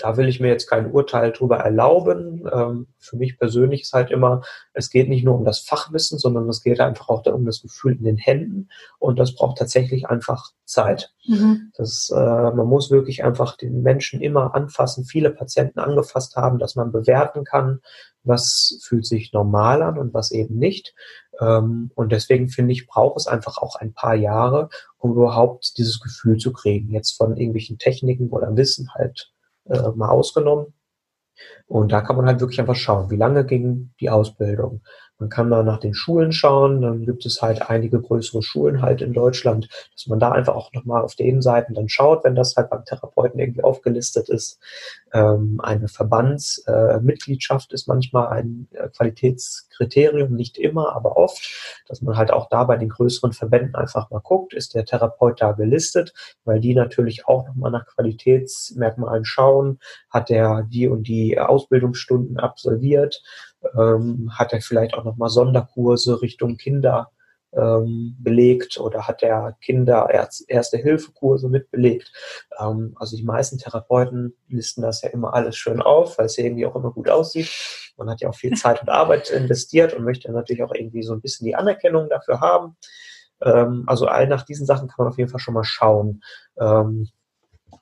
da will ich mir jetzt kein Urteil drüber erlauben. Ähm, für mich persönlich ist halt immer, es geht nicht nur um das Fachwissen, sondern es geht einfach auch um das Gefühl in den Händen und das braucht tatsächlich einfach Zeit. Mhm. Das, äh, man muss wirklich einfach den Menschen immer anfassen, viele Patienten angefasst haben, dass man bewerten kann, was fühlt sich normal an und was eben nicht. Ähm, und deswegen finde ich, braucht es einfach auch ein paar Jahre, um überhaupt dieses Gefühl zu kriegen. Jetzt von irgendwelchen Techniken oder Wissen halt äh, mal ausgenommen. Und da kann man halt wirklich einfach schauen, wie lange ging die Ausbildung, man kann da nach den Schulen schauen, dann gibt es halt einige größere Schulen halt in Deutschland, dass man da einfach auch nochmal auf den Seiten dann schaut, wenn das halt beim Therapeuten irgendwie aufgelistet ist. Ähm, eine Verbandsmitgliedschaft äh, ist manchmal ein äh, Qualitätskriterium, nicht immer, aber oft, dass man halt auch da bei den größeren Verbänden einfach mal guckt, ist der Therapeut da gelistet, weil die natürlich auch nochmal nach Qualitätsmerkmalen schauen, hat er die und die Ausbildungsstunden absolviert, ähm, hat er vielleicht auch nochmal Sonderkurse Richtung Kinder ähm, belegt oder hat er Kinder Erste-Hilfe-Kurse mitbelegt. Ähm, also die meisten Therapeuten listen das ja immer alles schön auf, weil es ja irgendwie auch immer gut aussieht. Man hat ja auch viel Zeit und Arbeit investiert und möchte natürlich auch irgendwie so ein bisschen die Anerkennung dafür haben. Ähm, also all nach diesen Sachen kann man auf jeden Fall schon mal schauen. Ähm,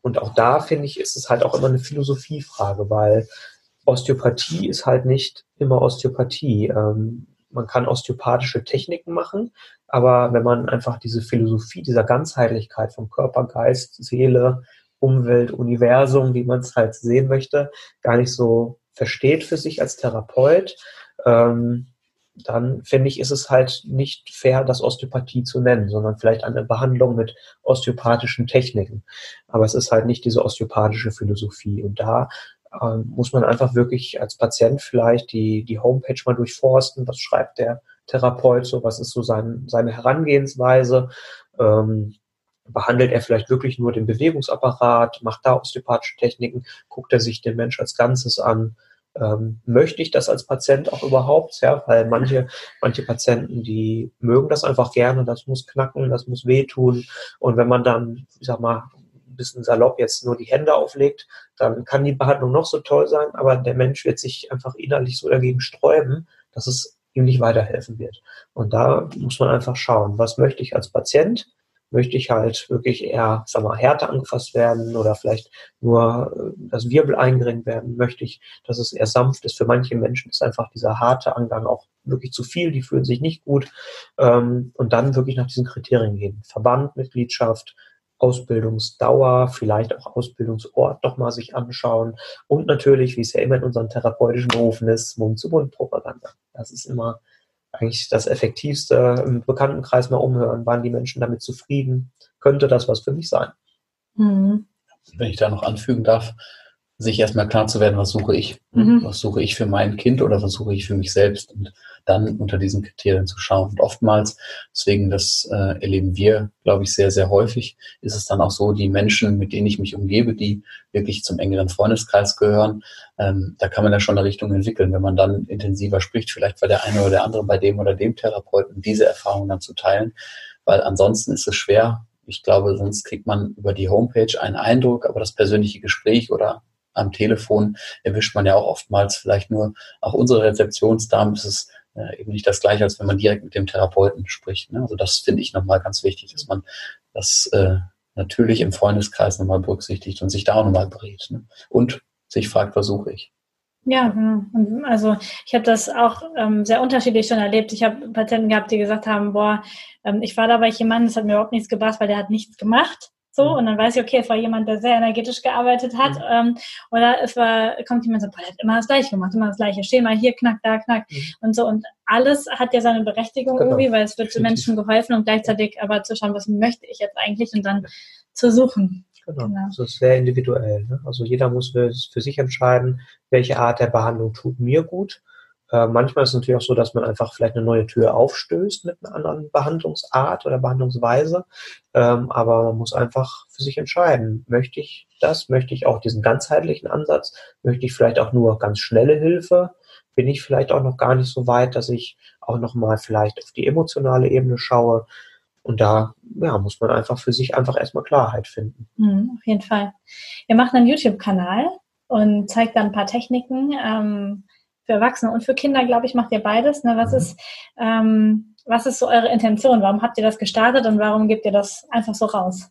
und auch da finde ich, ist es halt auch immer eine Philosophiefrage, weil Osteopathie ist halt nicht immer Osteopathie. Ähm, man kann osteopathische Techniken machen, aber wenn man einfach diese Philosophie dieser Ganzheitlichkeit von Körper, Geist, Seele, Umwelt, Universum, wie man es halt sehen möchte, gar nicht so versteht für sich als Therapeut, ähm, dann finde ich, ist es halt nicht fair, das Osteopathie zu nennen, sondern vielleicht eine Behandlung mit osteopathischen Techniken. Aber es ist halt nicht diese osteopathische Philosophie. Und da ähm, muss man einfach wirklich als Patient vielleicht die, die Homepage mal durchforsten. Was schreibt der Therapeut so? Was ist so sein, seine Herangehensweise? Ähm, behandelt er vielleicht wirklich nur den Bewegungsapparat? Macht da osteopathische Techniken? Guckt er sich den Mensch als Ganzes an? ähm, möchte ich das als Patient auch überhaupt, ja, weil manche, manche Patienten, die mögen das einfach gerne, das muss knacken, das muss wehtun. Und wenn man dann, ich sag mal, bisschen salopp jetzt nur die Hände auflegt, dann kann die Behandlung noch so toll sein, aber der Mensch wird sich einfach innerlich so dagegen sträuben, dass es ihm nicht weiterhelfen wird. Und da muss man einfach schauen, was möchte ich als Patient möchte ich halt wirklich eher, sag mal, härter angefasst werden oder vielleicht nur äh, das Wirbel eingeringt werden, möchte ich, dass es eher sanft ist. Für manche Menschen ist einfach dieser harte Angang auch wirklich zu viel, die fühlen sich nicht gut ähm, und dann wirklich nach diesen Kriterien gehen. Verband, Mitgliedschaft, Ausbildungsdauer, vielleicht auch Ausbildungsort doch mal sich anschauen und natürlich, wie es ja immer in unseren therapeutischen Berufen ist, Mund-zu-Mund-Propaganda. Das ist immer eigentlich das Effektivste im Bekanntenkreis mal umhören. Waren die Menschen damit zufrieden? Könnte das was für mich sein? Mhm. Wenn ich da noch anfügen darf, sich erstmal klar zu werden, was suche ich? Mhm. Was suche ich für mein Kind oder was suche ich für mich selbst? Und dann unter diesen Kriterien zu schauen. Und oftmals, deswegen das äh, erleben wir, glaube ich, sehr, sehr häufig, ist es dann auch so, die Menschen, mit denen ich mich umgebe, die wirklich zum engeren Freundeskreis gehören, ähm, da kann man ja schon eine Richtung entwickeln, wenn man dann intensiver spricht, vielleicht weil der eine oder der andere bei dem oder dem Therapeuten diese Erfahrung dann zu teilen, weil ansonsten ist es schwer. Ich glaube, sonst kriegt man über die Homepage einen Eindruck, aber das persönliche Gespräch oder am Telefon erwischt man ja auch oftmals vielleicht nur, auch unsere Rezeptionsdamen ist es äh, eben nicht das gleiche, als wenn man direkt mit dem Therapeuten spricht. Ne? Also das finde ich nochmal ganz wichtig, dass man das äh, natürlich im Freundeskreis nochmal berücksichtigt und sich da auch nochmal berät. Ne? Und sich fragt, was suche ich. Ja, genau. Also ich habe das auch ähm, sehr unterschiedlich schon erlebt. Ich habe Patienten gehabt, die gesagt haben, boah, ähm, ich war da bei jemandem, das hat mir überhaupt nichts gebracht, weil der hat nichts gemacht. So, mhm. und dann weiß ich, okay, es war jemand, der sehr energetisch gearbeitet hat. Mhm. Ähm, oder es war, kommt jemand so, boah, der hat immer das Gleiche gemacht, immer das Gleiche. Mal hier, knack, da, knack. Mhm. Und so. Und alles hat ja seine Berechtigung genau. irgendwie, weil es wird zu Menschen geholfen und gleichzeitig aber zu schauen, was möchte ich jetzt eigentlich und dann zu suchen. Genau. genau. Das ist sehr individuell. Ne? Also jeder muss für, für sich entscheiden, welche Art der Behandlung tut mir gut äh, manchmal ist es natürlich auch so, dass man einfach vielleicht eine neue Tür aufstößt mit einer anderen Behandlungsart oder Behandlungsweise. Ähm, aber man muss einfach für sich entscheiden, möchte ich das? Möchte ich auch diesen ganzheitlichen Ansatz? Möchte ich vielleicht auch nur ganz schnelle Hilfe? Bin ich vielleicht auch noch gar nicht so weit, dass ich auch nochmal vielleicht auf die emotionale Ebene schaue? Und da ja, muss man einfach für sich einfach erstmal Klarheit finden. Mhm, auf jeden Fall. Ihr macht einen YouTube-Kanal und zeigt dann ein paar Techniken. Ähm, für Erwachsene und für Kinder, glaube ich, macht ihr beides. Ne? Was, mhm. ist, ähm, was ist so eure Intention? Warum habt ihr das gestartet und warum gebt ihr das einfach so raus?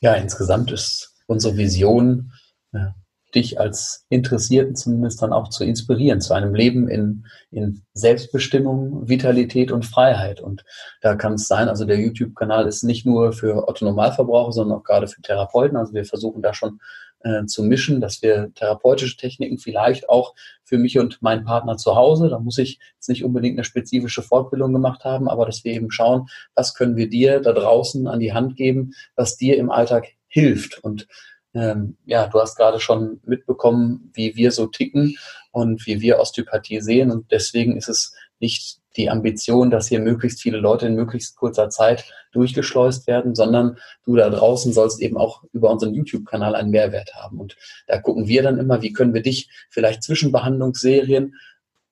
Ja, insgesamt ist unsere Vision, ja, dich als Interessierten zumindest dann auch zu inspirieren zu einem Leben in, in Selbstbestimmung, Vitalität und Freiheit. Und da kann es sein, also der YouTube-Kanal ist nicht nur für Otto Normalverbraucher, sondern auch gerade für Therapeuten. Also wir versuchen da schon äh, zu mischen, dass wir therapeutische Techniken vielleicht auch für mich und meinen Partner zu Hause, da muss ich jetzt nicht unbedingt eine spezifische Fortbildung gemacht haben, aber dass wir eben schauen, was können wir dir da draußen an die Hand geben, was dir im Alltag hilft. Und ähm, ja, du hast gerade schon mitbekommen, wie wir so ticken und wie wir Osteopathie sehen. Und deswegen ist es nicht die Ambition, dass hier möglichst viele Leute in möglichst kurzer Zeit durchgeschleust werden, sondern du da draußen sollst eben auch über unseren YouTube-Kanal einen Mehrwert haben. Und da gucken wir dann immer, wie können wir dich vielleicht zwischen Behandlungsserien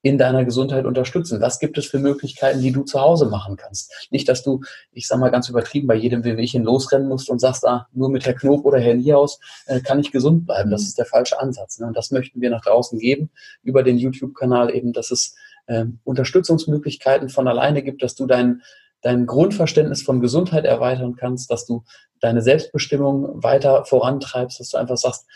in deiner Gesundheit unterstützen? Was gibt es für Möglichkeiten, die du zu Hause machen kannst? Nicht, dass du, ich sag mal ganz übertrieben, bei jedem Wehwehchen losrennen musst und sagst, ah, nur mit Herr Knob oder Herr Niehaus äh, kann ich gesund bleiben. Das ist der falsche Ansatz. Ne? Und das möchten wir nach draußen geben über den YouTube-Kanal eben, dass es äh, Unterstützungsmöglichkeiten von alleine gibt, dass du dein, dein Grundverständnis von Gesundheit erweitern kannst, dass du deine Selbstbestimmung weiter vorantreibst, dass du einfach sagst,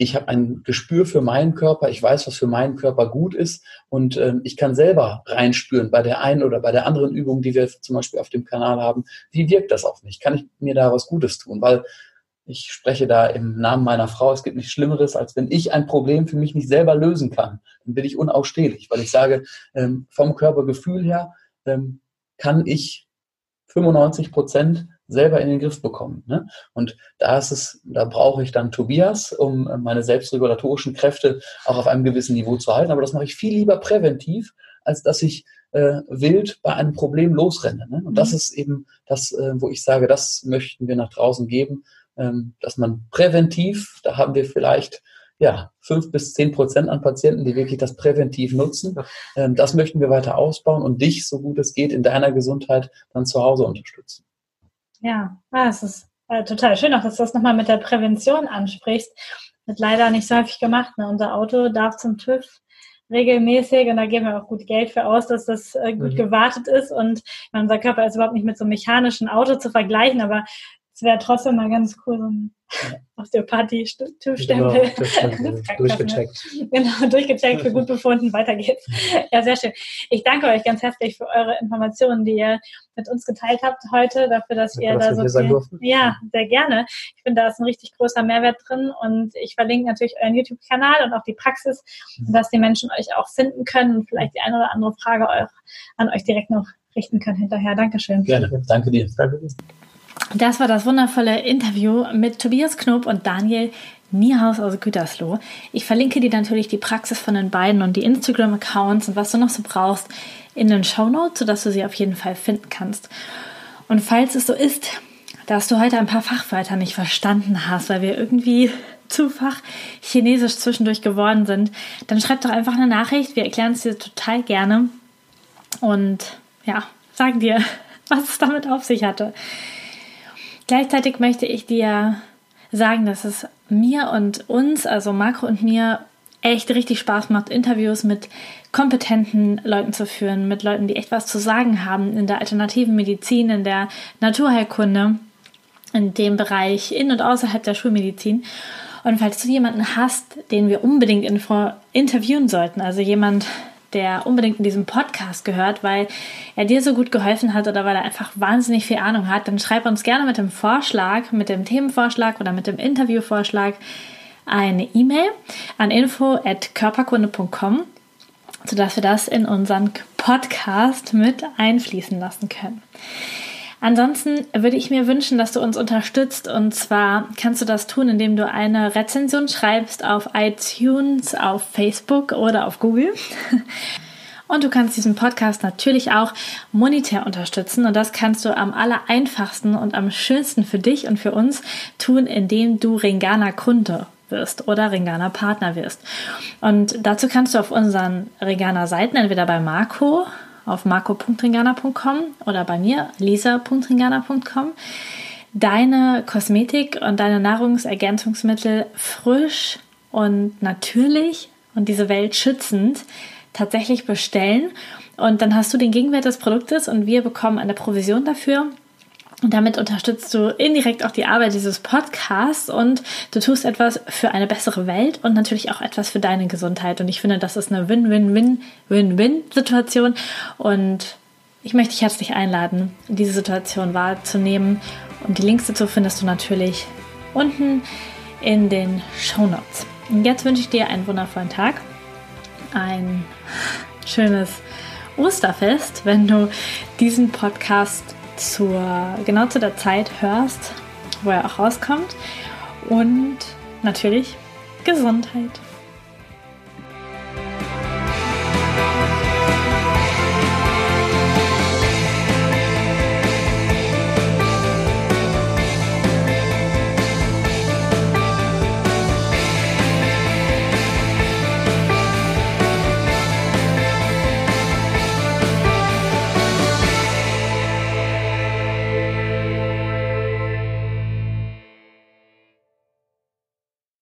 ich habe ein Gespür für meinen Körper, ich weiß, was für meinen Körper gut ist und ähm, ich kann selber reinspüren bei der einen oder bei der anderen Übung, die wir zum Beispiel auf dem Kanal haben, wie wirkt das auf mich? Kann ich mir da was Gutes tun? Weil ich spreche da im Namen meiner Frau, es gibt nichts Schlimmeres, als wenn ich ein Problem für mich nicht selber lösen kann. Dann bin ich unausstehlich, weil ich sage, ähm, vom Körpergefühl her ähm, kann ich 95 Prozent selber in den Griff bekommen. Ne? Und da ist es, da brauche ich dann Tobias, um meine selbstregulatorischen Kräfte auch auf einem gewissen Niveau zu halten. Aber das mache ich viel lieber präventiv, als dass ich äh, wild bei einem Problem losrenne. Ne? Und das mhm. ist eben das, äh, wo ich sage, das möchten wir nach draußen geben, dass man präventiv, da haben wir vielleicht ja, fünf bis zehn Prozent an Patienten, die wirklich das präventiv nutzen. Ähm, das möchten wir weiter ausbauen und dich, so gut es geht, in deiner Gesundheit dann zu Hause unterstützen. Ja, ah, es ist äh, total schön, auch dass du das nochmal mit der Prävention ansprichst. Wird leider nicht so häufig gemacht. Ne? Unser Auto darf zum TÜV regelmäßig und da geben wir auch gut Geld für aus, dass das äh, gut mhm. gewartet ist und unser Körper ist überhaupt nicht mit so einem mechanischen Auto zu vergleichen, aber es wäre trotzdem mal ganz cool, so ein Osteopathie-TÜV-Stempel. Genau, durchgecheckt. Genau, durchgecheckt, für gut befunden, weiter geht's. Ja, sehr schön. Ich danke euch ganz herzlich für eure Informationen, die ihr mit uns geteilt habt heute, dafür, dass ja, ihr da so viel, Ja, sehr gerne. Ich finde, da ist ein richtig großer Mehrwert drin und ich verlinke natürlich euren YouTube-Kanal und auch die Praxis, mhm. dass die Menschen euch auch finden können und vielleicht die eine oder andere Frage auch an euch direkt noch richten können hinterher. Dankeschön. Gerne. Danke dir. Danke dir. Das war das wundervolle Interview mit Tobias Knob und Daniel Niehaus aus Gütersloh. Ich verlinke dir natürlich die Praxis von den beiden und die Instagram-Accounts und was du noch so brauchst in den Show Notes, sodass du sie auf jeden Fall finden kannst. Und falls es so ist, dass du heute ein paar Fachwörter nicht verstanden hast, weil wir irgendwie zu fach chinesisch zwischendurch geworden sind, dann schreib doch einfach eine Nachricht. Wir erklären es dir total gerne. Und ja, sagen dir, was es damit auf sich hatte. Gleichzeitig möchte ich dir sagen, dass es mir und uns, also Marco und mir, echt richtig Spaß macht, Interviews mit kompetenten Leuten zu führen, mit Leuten, die echt was zu sagen haben in der alternativen Medizin, in der Naturheilkunde, in dem Bereich in und außerhalb der Schulmedizin. Und falls du jemanden hast, den wir unbedingt interviewen sollten, also jemand, der unbedingt in diesem Podcast gehört, weil er dir so gut geholfen hat oder weil er einfach wahnsinnig viel Ahnung hat, dann schreib uns gerne mit dem Vorschlag, mit dem Themenvorschlag oder mit dem Interviewvorschlag eine E-Mail an info@körperkunde.com, sodass wir das in unseren Podcast mit einfließen lassen können. Ansonsten würde ich mir wünschen, dass du uns unterstützt. Und zwar kannst du das tun, indem du eine Rezension schreibst auf iTunes, auf Facebook oder auf Google. Und du kannst diesen Podcast natürlich auch monetär unterstützen. Und das kannst du am aller einfachsten und am schönsten für dich und für uns tun, indem du Ringana Kunde wirst oder Ringana Partner wirst. Und dazu kannst du auf unseren Ringana Seiten, entweder bei Marco auf marco.ringana.com oder bei mir lisa.ringana.com deine Kosmetik und deine Nahrungsergänzungsmittel frisch und natürlich und diese Welt schützend tatsächlich bestellen. Und dann hast du den Gegenwert des Produktes und wir bekommen eine Provision dafür. Und damit unterstützt du indirekt auch die Arbeit dieses Podcasts und du tust etwas für eine bessere Welt und natürlich auch etwas für deine Gesundheit. Und ich finde, das ist eine Win-Win-Win-Win-Win-Situation. Und ich möchte dich herzlich einladen, diese Situation wahrzunehmen. Und die Links dazu findest du natürlich unten in den Show Notes. Und jetzt wünsche ich dir einen wundervollen Tag, ein schönes Osterfest, wenn du diesen Podcast zur, genau zu der Zeit hörst, wo er auch rauskommt. Und natürlich Gesundheit.